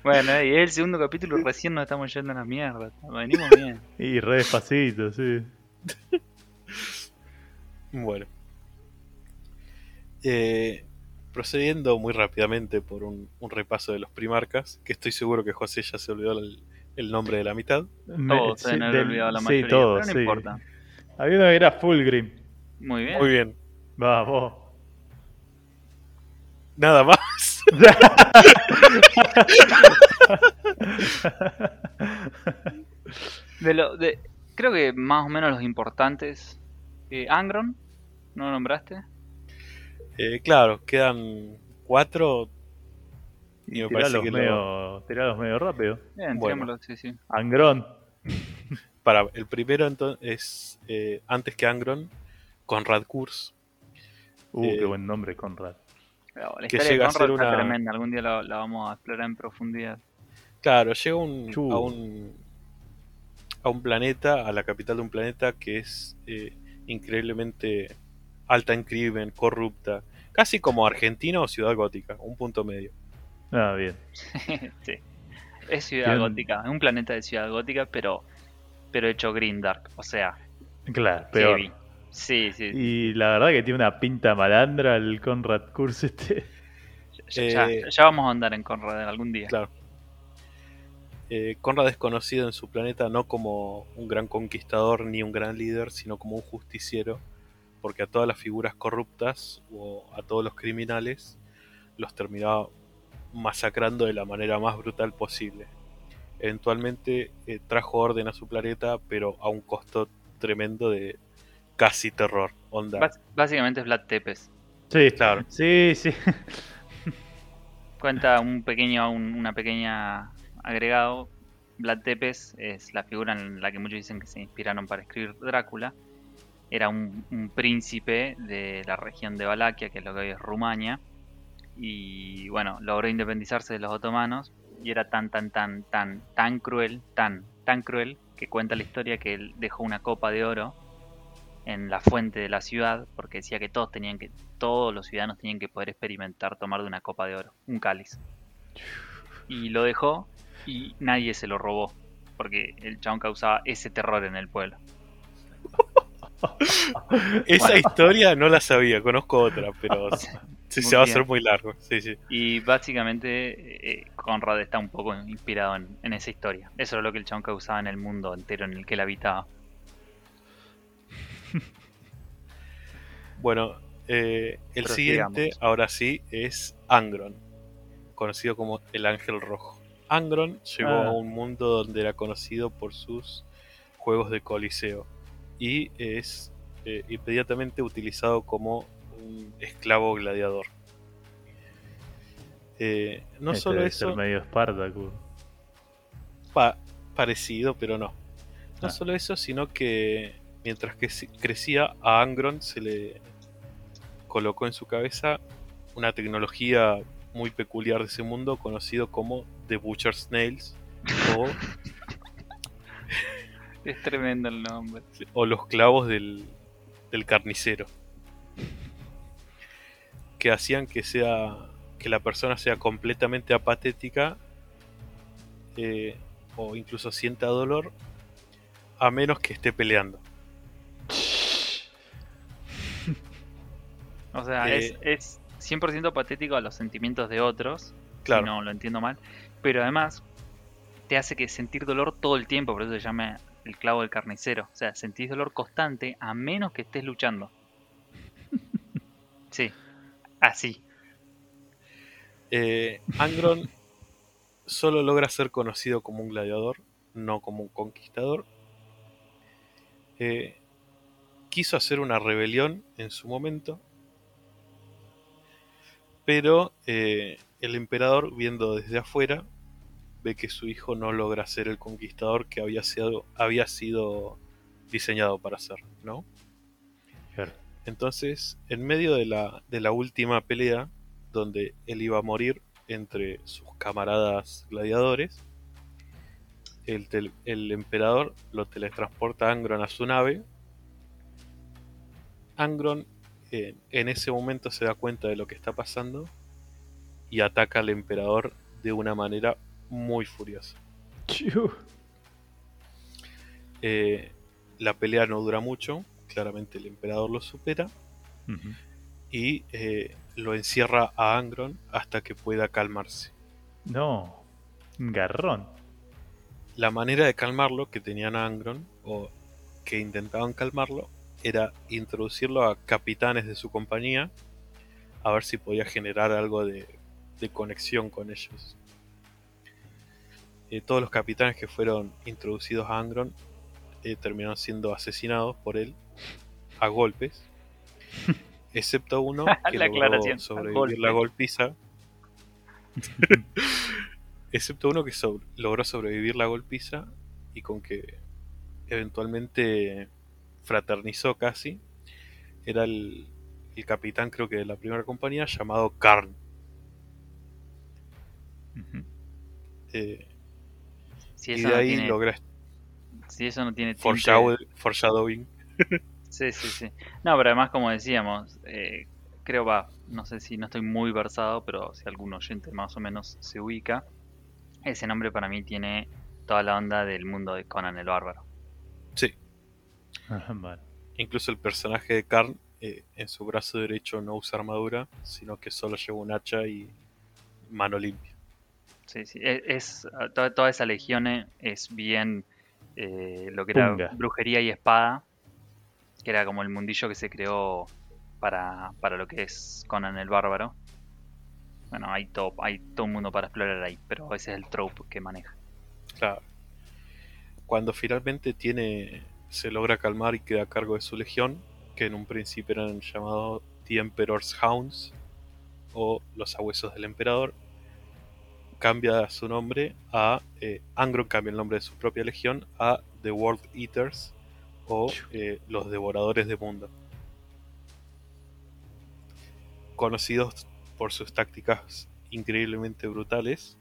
Bueno, y es el segundo capítulo, recién nos estamos yendo a la mierda. Venimos bien. Y re despacito, sí. Bueno. Eh, procediendo muy rápidamente por un, un repaso de los primarcas, que estoy seguro que José ya se olvidó el, el nombre de la mitad. Me- Todos sí, haber del- olvidado la sí, mayoría, todos, pero no sí. importa. Había uno que era Fulgrim. Muy bien. Muy bien. Vamos. Nada más. De lo, de, creo que más o menos los importantes. Eh, Angron, ¿no lo nombraste? Eh, claro, quedan cuatro. Y me parece tiralos, que lo- medio, tiralos medio rápido. Bien, Bueno. tirámoslo, sí, sí. Angrón. Para, el primero entonces es eh, antes que Angron, Conrad Kurz. Uh, Eh, qué buen nombre, Conrad. Pero la Que historia de llega a Conrad ser está una- tremenda, algún día la, la vamos a explorar en profundidad. Claro, llega un- a un a un planeta, a la capital de un planeta que es eh, increíblemente alta en crimen, corrupta, casi como Argentina o Ciudad Gótica, un punto medio. Ah, bien. sí. Es ciudad gótica, es un planeta de ciudad gótica, pero pero hecho green dark, o sea, Claro, peor. heavy. Sí, sí. Y la verdad que tiene una pinta malandra el Conrad Kurz este. Ya, ya- eh, ya vamos a andar en Conrad algún día. Claro. Eh, Conrad es conocido en su planeta no como un gran conquistador ni un gran líder, sino como un justiciero, porque a todas las figuras corruptas o a todos los criminales los terminaba masacrando de la manera más brutal posible. Eventualmente eh, trajo orden a su planeta, pero a un costo tremendo de casi terror. Onda. Básicamente es Vlad Tepes. Sí, Claro. Sí, sí. Cuenta un pequeño, un- una pequeña agregado. Vlad Tepes es la figura en la que muchos dicen que se inspiraron para escribir Drácula. Era un, un príncipe de la región de Valaquia, que es lo que hoy es Rumania. Y bueno, logró independizarse de los otomanos. Y era tan, tan, tan, tan, tan cruel, tan, tan cruel, que cuenta la historia que él dejó una copa de oro en la fuente de la ciudad, porque decía que todos tenían que, todos los ciudadanos tenían que poder experimentar tomar de una copa de oro, un cáliz. Y lo dejó y nadie se lo robó, porque el chabón causaba ese terror en el pueblo. Esa historia no la sabía, conozco otra, pero sí, se va a hacer muy largo. Sí, sí. Y básicamente eh, Conrad está un poco inspirado en, en esa historia. Eso era lo que el chabón causaba en el mundo entero en el que él habitaba. Bueno, eh, el siguiente, ahora sí, es Angron, conocido como el Ángel Rojo. Angron llegó Ah. a un mundo donde era conocido por sus juegos de coliseo y es eh, inmediatamente utilizado como un esclavo gladiador. Eh, no Este solo debe eso, ser medio pa- parecido, pero no. No Ah. solo eso, sino que mientras que crecía, a Angron se le colocó en su cabeza una tecnología muy peculiar de ese mundo, conocido como The Butcher's Nails o, Es tremendo el nombre. o los clavos del, del carnicero. Que hacían que sea que la persona sea completamente apatética eh, o incluso sienta dolor a menos que esté peleando. O sea, Eh, es, es 100% patético a los sentimientos de otros, Claro. si no lo entiendo mal, pero además te hace que sentir dolor todo el tiempo, por eso se llama el clavo del carnicero. O sea, sentís dolor constante a menos que estés luchando. Sí, así. Eh, Angron solo logra ser conocido como un gladiador, no como un conquistador. Eh, quiso hacer una rebelión en su momento, pero eh, el emperador, viendo desde afuera, ve que su hijo no logra ser el conquistador que había sido, había sido diseñado para ser, ¿no? Claro. Entonces, en medio de la, de la última pelea, donde él iba a morir entre sus camaradas gladiadores, el, tel- el emperador lo teletransporta a Angron a su nave. Angron eh, en ese momento se da cuenta de lo que está pasando y ataca al emperador de una manera muy furiosa. Chiu. Eh, la pelea no dura mucho, claramente el emperador lo supera y eh, lo encierra a Angron hasta que pueda calmarse. No, garrón. La manera de calmarlo que tenían a Angron, o que intentaban calmarlo, era introducirlo a capitanes de su compañía a ver si podía generar algo de, de conexión con ellos. Eh, todos los capitanes que fueron introducidos a Angron eh, terminaron siendo asesinados por él a golpes, excepto uno que La logró sobrevivir la golpiza. excepto uno que logró sobrevivir la golpiza y con que eventualmente fraternizó casi. Era el, el capitán, creo que de la primera compañía, llamado Karn. Eh, Si y eso, de no ahí tiene, logra si eso no tiene foreshadow- foreshadowing. Sí, sí, sí. No, pero además, como decíamos, eh, creo, va, no sé si no estoy muy versado, pero si algún oyente más o menos se ubica, ese nombre para mí tiene toda la onda del mundo de Conan el Bárbaro. Sí, Ajá, vale. incluso el personaje de Karn eh, en su brazo derecho no usa armadura, sino que solo lleva un hacha y mano limpia. Sí, sí. e- Es, toda, toda esa legión eh, es bien eh, lo que era Punga. brujería y espada, que era como el mundillo que se creó para, para lo que es Conan el Bárbaro. Bueno, hay todo, hay todo un mundo para explorar ahí, pero ese es el trope que maneja. Claro. Cuando finalmente tiene, se logra calmar y queda a cargo de su legión, que en un principio eran llamados The Emperor's Hounds o los sabuesos del emperador, cambia su nombre a eh, Angron cambia el nombre de su propia legión a The World Eaters o eh, los devoradores de mundo. Conocidos por sus tácticas increíblemente brutales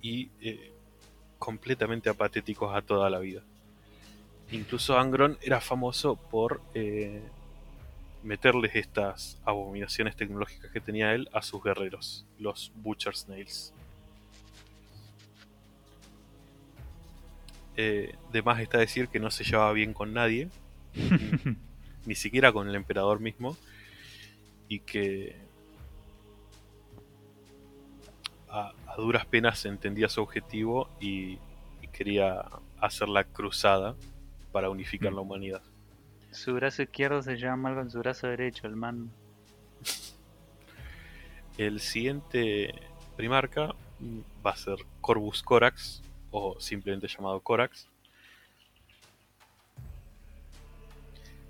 y eh, completamente apatéticos a toda la vida. Incluso Angron era famoso por eh, meterles estas abominaciones tecnológicas que tenía él a sus guerreros, los Butcher Snails. Eh, de más está decir que no se llevaba bien con nadie, ni siquiera con el emperador mismo, y que a, a duras penas entendía su objetivo y, y quería hacer la cruzada para unificar Mm. la humanidad. Su brazo izquierdo se llama mal con su brazo derecho, el man. El siguiente primarca va a ser Corvus Corax, o simplemente llamado Corax,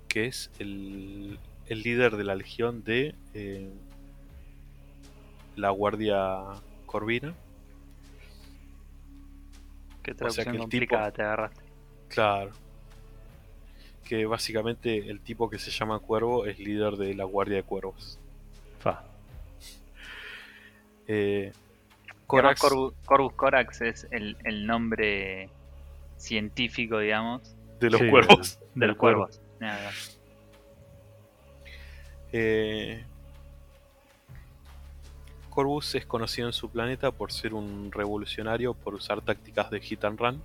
que es el, el líder de la legión de eh, la Guardia Corvina. Qué sea traducción que el complicada tipo- te agarraste. Claro. Que básicamente el tipo que se llama Cuervo es líder de la Guardia de Cuervos. Fa. Eh, Corax. Corax, Corvus, Corvus Corax es el, el nombre científico, digamos, de los Sí, cuervos. de los cuervo. cuervos. Eh, Corvus es conocido en su planeta por ser un revolucionario, por usar tácticas de hit and run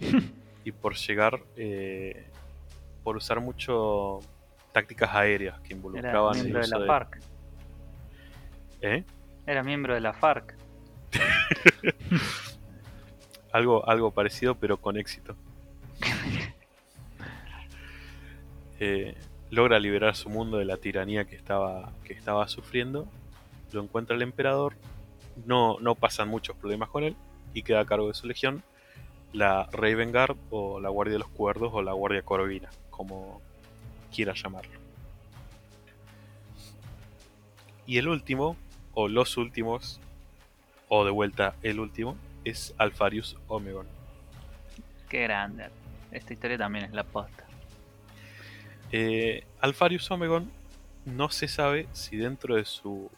y por llegar, eh, por usar mucho tácticas aéreas que Era involucraban el miembro de uso la de- FARC. ¿Eh? Era miembro de la FARC. Algo, algo parecido, pero con éxito. Eh, logra liberar su mundo de la tiranía que estaba, que estaba sufriendo. Lo encuentra el emperador. No, no pasan muchos problemas con él. Y queda a cargo de su legión. La Raven Guard o la Guardia de los Cuerdos o la Guardia Corvina, como quiera llamarlo. Y el último, o los últimos, o de vuelta el último, es Alfarius Omegon. Qué grande. Esta historia también es la posta. Eh, Alfarius Omegon no se sabe si dentro de su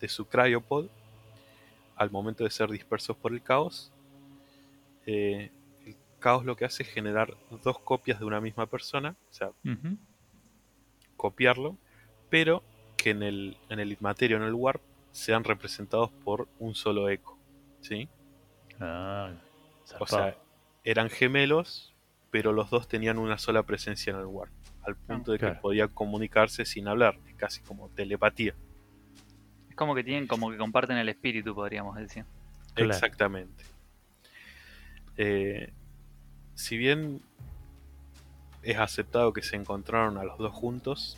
de su cryopod, al momento de ser dispersos por el caos, eh, el caos lo que hace es generar dos copias de una misma persona, o sea, copiarlo, pero que en el, en el Inmaterio, en el Warp, sean representados por un solo eco. ¿sí? Ah, O sea, eran gemelos, pero los dos tenían una sola presencia en el Warp. Al punto de que claro. podían comunicarse sin hablar, casi como telepatía. Es como que tienen, como que comparten el espíritu, podríamos decir. Claro. Exactamente. Eh, si bien es aceptado que se encontraron a los dos juntos,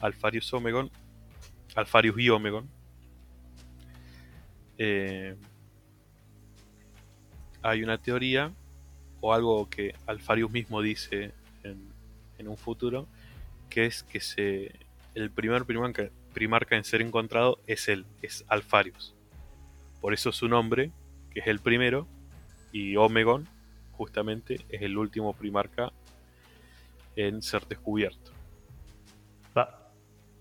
Alfarius Omegon Alfarius y Omegon. Eh, hay una teoría o algo que Alfarius mismo dice en, en un futuro, que es que se, el primer primarca, primarca en ser encontrado es él, es Alfarius. Por eso su nombre, que es el primero, y Omegon, justamente, es el último primarca en ser descubierto. Va.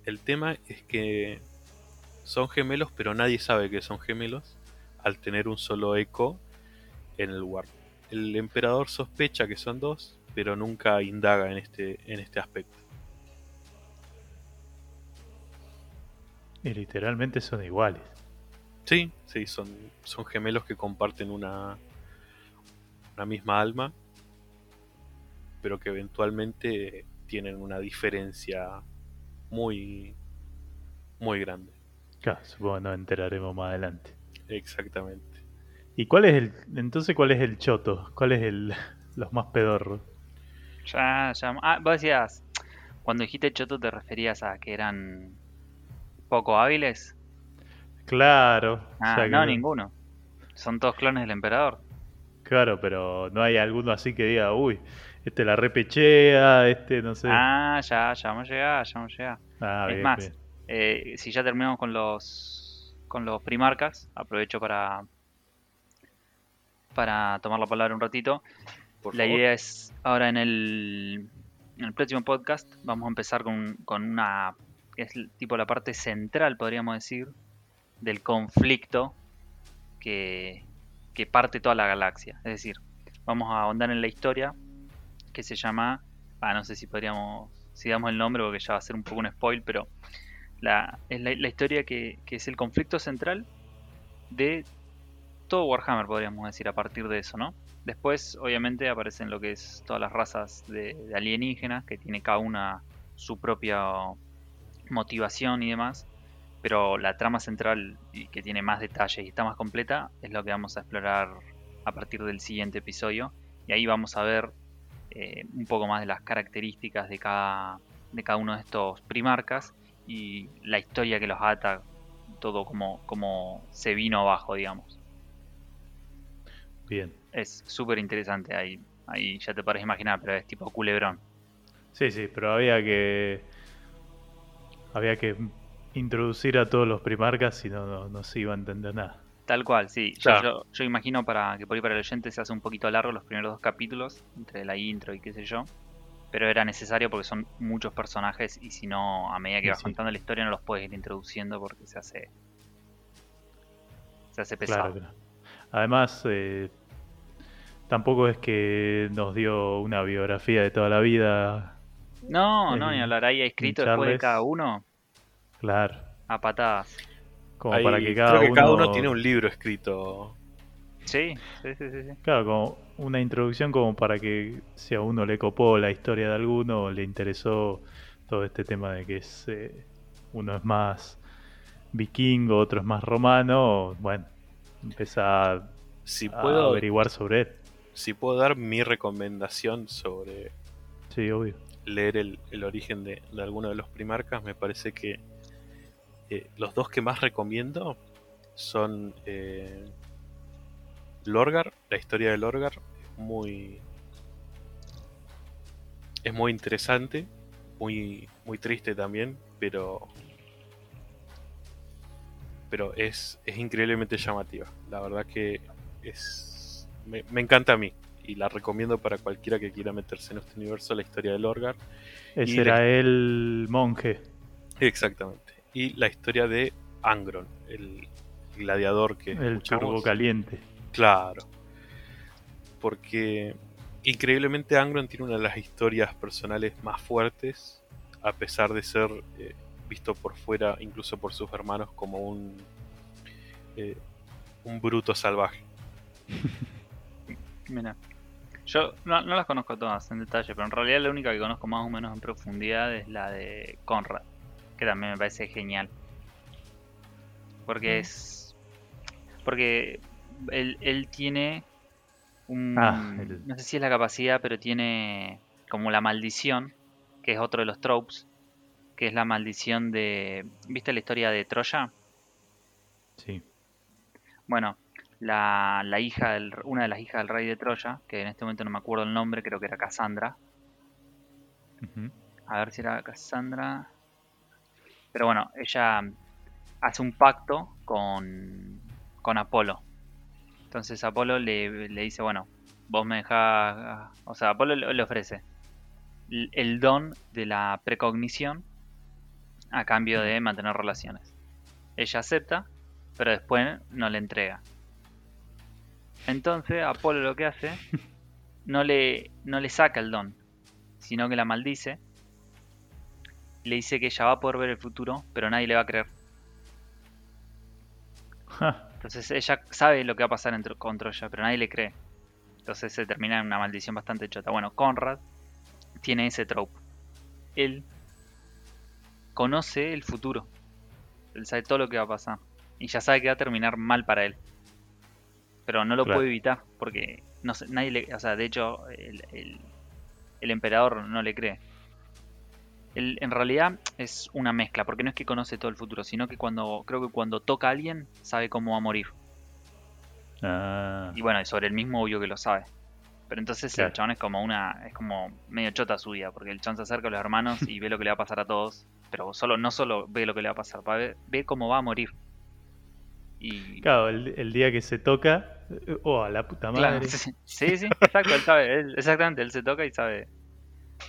El tema es que son gemelos, pero nadie sabe que son gemelos al tener un solo eco en el lugar. El emperador sospecha que son dos, pero nunca indaga en este, en este aspecto. Y literalmente son iguales. Sí, sí, son, son gemelos que comparten una, una misma alma, pero que eventualmente tienen una diferencia muy, muy grande. Claro, supongo que nos enteraremos más adelante. Exactamente. ¿Y cuál es el. Entonces, cuál es el choto? ¿Cuál es el. los más pedorros? Ya, ya. Ah, vos decías, cuando dijiste choto te referías a que eran poco hábiles. Claro. o Ah, que no, ninguno. Son todos clones del emperador. Claro, pero no hay alguno así que diga, uy, este la repechea, este no sé. Ah, ya, ya vamos a llegar, ya vamos a llegar. Ah, es bien, más, bien. Eh, si ya terminamos con los con los primarcas, aprovecho para para tomar la palabra un ratito. Por La favor. idea es ahora en el, en el próximo podcast vamos a empezar con, con una es tipo la parte central, podríamos decir, del conflicto que, que parte toda la galaxia. Es decir, vamos a ahondar en la historia que se llama, ah, no sé si podríamos, si damos el nombre porque ya va a ser un poco un spoil, pero la, es la, historia que, es el conflicto central de todo Warhammer, podríamos decir, a partir de eso, ¿no? Después, obviamente, aparecen lo que es todas las razas de, de alienígenas, que tiene cada una su propia motivación y demás. Pero la trama central, y que tiene más detalles y está más completa, es lo que vamos a explorar a partir del siguiente episodio. Y ahí vamos a ver eh, un poco más de las características de cada, de cada uno de estos primarcas y la historia que los ata, todo como, como se vino abajo, digamos. Bien. Es súper interesante ahí. Ahí ya te podrás imaginar, pero es tipo culebrón. Sí, sí, pero había que. Había que introducir a todos los primarcas, si no, no, no se iba a entender nada. Tal cual, sí. Yo, yo, yo imagino para que por ahí para el oyente se hace un poquito largo los primeros dos capítulos, entre la intro y qué sé yo. Pero era necesario porque son muchos personajes y si no, a medida que Sí, vas sí. contando la historia no los puedes ir introduciendo porque se hace... Se hace pesado. Claro, claro. Además, eh, tampoco es que nos dio una biografía de toda la vida. No, no, El- ni hablar ahí escrito después de cada uno Claro. a patadas. Como Ahí para que creo cada que uno. cada uno tiene un libro escrito. Sí, sí, sí, sí. sí. Claro, como una introducción como para que si a uno le copó la historia de alguno o le interesó todo este tema de que es eh, uno es más vikingo, otro es más romano, bueno, empieza a, Si a puedo, averiguar sobre él. si puedo dar mi recomendación sobre Sí, obvio. leer el, el origen de, de alguno de los primarcas, me parece que eh, los dos que más recomiendo son eh, Lorgar, la historia de Lorgar es muy es muy interesante, muy muy triste también, pero pero es, es increíblemente llamativa. La verdad que es me, me encanta a mí y la recomiendo para cualquiera que quiera meterse en este universo, la historia de Lorgar. Ese Y era el monje. Exactamente. Y la historia de Angron, el gladiador que El turbo caliente. Claro. Porque increíblemente Angron tiene una de las historias personales más fuertes, a pesar de ser eh, visto por fuera, incluso por sus hermanos, como un, eh, un bruto salvaje. Mira. Yo no, no las conozco todas en detalle, pero en realidad la única que conozco más o menos en profundidad es la de Conrad, que también me parece genial. Porque Mm. es. Porque él, él tiene un. Ah, el- No sé si es la capacidad, pero tiene como la maldición, que es otro de los tropes, que es la maldición de... ¿Viste la historia de Troya? Sí. Bueno, la, la hija del, una de las hijas del rey de Troya, que en este momento no me acuerdo el nombre, creo que era Cassandra. A ver si era Cassandra. Pero bueno, ella hace un pacto con, con Apolo. Entonces Apolo le, le dice, bueno, vos me dejás... O sea, Apolo le, le ofrece el, el don de la precognición a cambio de mantener relaciones. Ella acepta, pero después no le entrega. Entonces Apolo lo que hace, no le, no le saca el don, sino que la maldice. Le dice que ella va a poder ver el futuro, pero nadie le va a creer. Entonces ella sabe lo que va a pasar entre, con Troya, pero nadie le cree. Entonces se termina en una maldición bastante chota. Bueno, Conrad tiene ese trope. Él conoce el futuro. Él sabe todo lo que va a pasar. Y ya sabe que va a terminar mal para él. Pero no lo Claro. puede evitar porque no sé, nadie le, o sea, de hecho el, el- el emperador no le cree. Él, en realidad es una mezcla, porque no es que conoce todo el futuro, sino que cuando creo que cuando toca a alguien sabe cómo va a morir. ah, Y bueno, y sobre el mismo obvio que lo sabe. Pero entonces Claro. el chabón es como una. es como medio chota su vida, porque el chabón se acerca a los hermanos y ve lo que le va a pasar a todos. Pero solo, no solo ve lo que le va a pasar, ver- ve cómo va a morir. Y. Claro, el, el día que se toca, eh, oh, a la puta Claro, madre. sí, sí, sí, exacto, él sabe, él- exactamente, él se toca y sabe.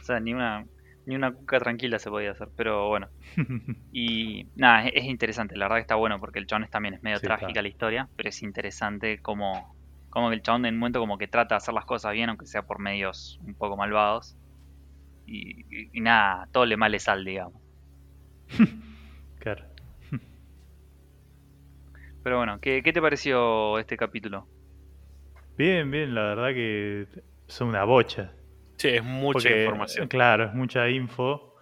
O sea, ni una, ni una cuca tranquila se podía hacer, pero bueno. Y nada, es, es interesante, la verdad que está bueno porque el chabón es, también es medio Sí, trágica está. la historia, pero es interesante como, como el chabón en un momento como que trata de hacer las cosas bien, aunque sea por medios un poco malvados. Y, y- y nada, todo le mal le sal, digamos. Claro. Pero bueno, ¿qué, qué te pareció este capítulo? Bien, bien, la verdad que son una bocha. Sí, es mucha Porque, información. Claro, es mucha info,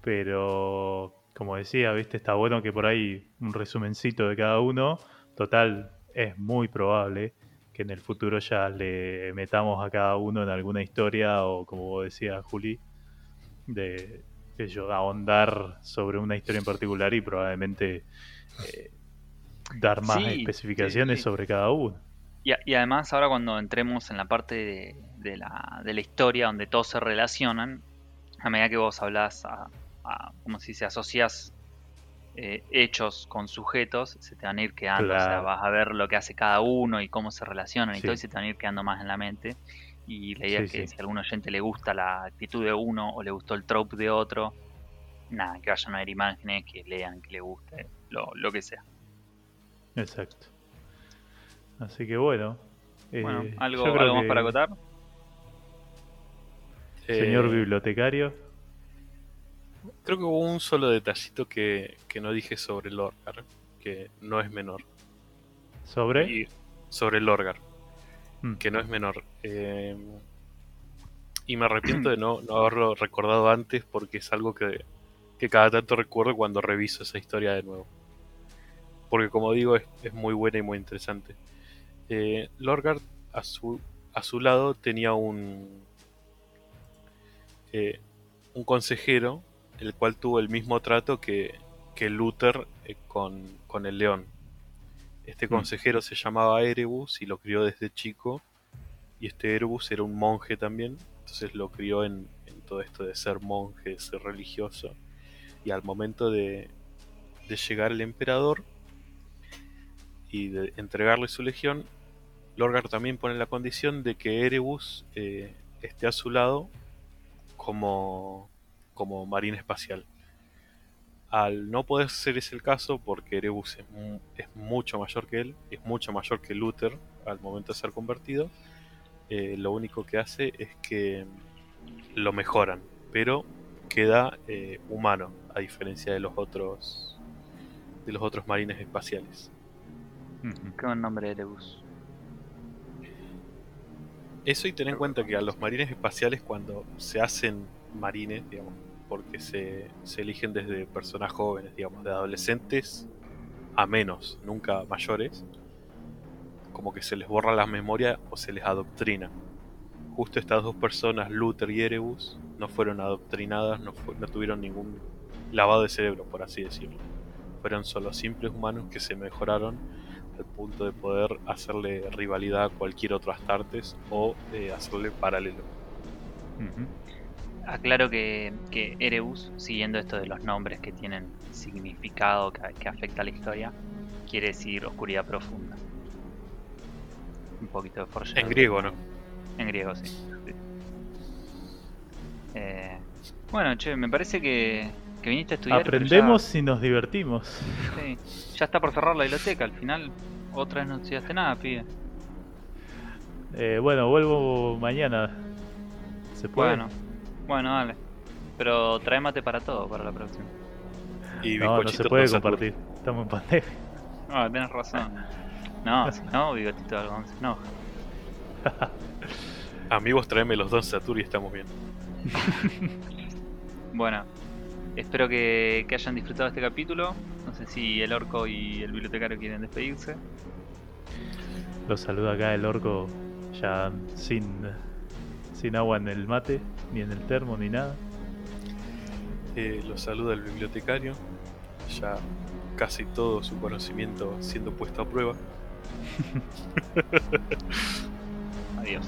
pero como decía, viste, está bueno que por ahí un resumencito de cada uno. Total, es muy probable que en el futuro ya le metamos a cada uno en alguna historia o como vos decías, Juli, de sé yo, ahondar sobre una historia en particular y probablemente eh, dar más Sí, especificaciones sí, sí. sobre cada uno. Y además ahora cuando entremos en la parte de, de la, de la historia donde todos se relacionan, a medida que vos hablas, a, a- como si se asocias eh, hechos con sujetos, se te van a ir quedando, o sea, vas a ver lo que hace cada uno y cómo se relacionan y Sí. todo, y se te van a ir quedando más en la mente. Y la idea Sí, es que sí. si a algún oyente le gusta la actitud de uno o le gustó el trope de otro, nada, que vayan a ver imágenes, que lean, que le guste, lo, lo que sea. Exacto. Así que bueno. Bueno, eh, ¿algo, algo más para acotar? Señor Eh, bibliotecario. Creo que hubo un solo detallito que, que no dije sobre el Orgar, que no es menor. Sobre. Y sobre el Orgar, Mm. que no es menor. Eh, y me arrepiento de no, no haberlo recordado antes porque es algo que, que cada tanto recuerdo cuando reviso esa historia de nuevo. Porque como digo, es, es muy buena y muy interesante. Eh, Lorgard a su, a su lado tenía un, eh, un consejero, el cual tuvo el mismo trato que, que Luther eh, con, con el león. Este Mm. consejero se llamaba Erebus y lo crió desde chico. Y este Erebus era un monje también. Entonces lo crió en, en todo esto de ser monje, de ser religioso. Y al momento de, de llegar el emperador y de entregarle su legión, Lorgar también pone la condición de que Erebus eh, esté a su lado como, como marina espacial. Al no poder ser ese el caso, porque Erebus es, es mucho mayor que él, es mucho mayor que Luther al momento de ser convertido, eh, lo único que hace es que lo mejoran, pero queda eh, humano, a diferencia de los otros de los otros marines espaciales. Qué buen nombre de bus. Eso y tener en cuenta que a los marines espaciales cuando se hacen marines, digamos, porque se, se eligen desde personas jóvenes, digamos, de adolescentes a menos, nunca mayores, como que se les borra la memoria o se les adoctrina. Justo estas dos personas, Luther y Erebus, no fueron adoctrinadas, no, no tuvieron ningún lavado de cerebro, por así decirlo. Fueron solo simples humanos que se mejoraron al punto de poder hacerle rivalidad a cualquier otro Astartes o eh, hacerle paralelo. Ujú. Aclaro que, que Erebus, siguiendo esto de los nombres que tienen significado que, que afecta a la historia, quiere decir oscuridad profunda. Un poquito de foreshadowing. En griego, ¿no? En griego, sí. sí. Eh, bueno, che, me parece que, que viniste a estudiar. Aprendemos y nos divertimos. Ya, sí, ya está por cerrar la biblioteca. Al final, otra vez no estudiaste nada, pibe. Eh, bueno, vuelvo mañana. ¿Se puede? Bueno, bueno, dale. Pero trae mate para todo para la próxima. Y no, no se puede compartir. Estamos en pandemia. No, tenés razón. No, si no, bigotito de algodón se enoja. Amigos, tráeme los dos Satur y estamos bien. Bueno, Espero que, hayan disfrutado este capítulo. No sé si el orco y el bibliotecario quieren despedirse. Los saluda acá el orco ya sin, sin agua en el mate, ni en el termo, ni nada. Eh, los saluda el bibliotecario, ya casi todo su conocimiento siendo puesto a prueba. Adiós.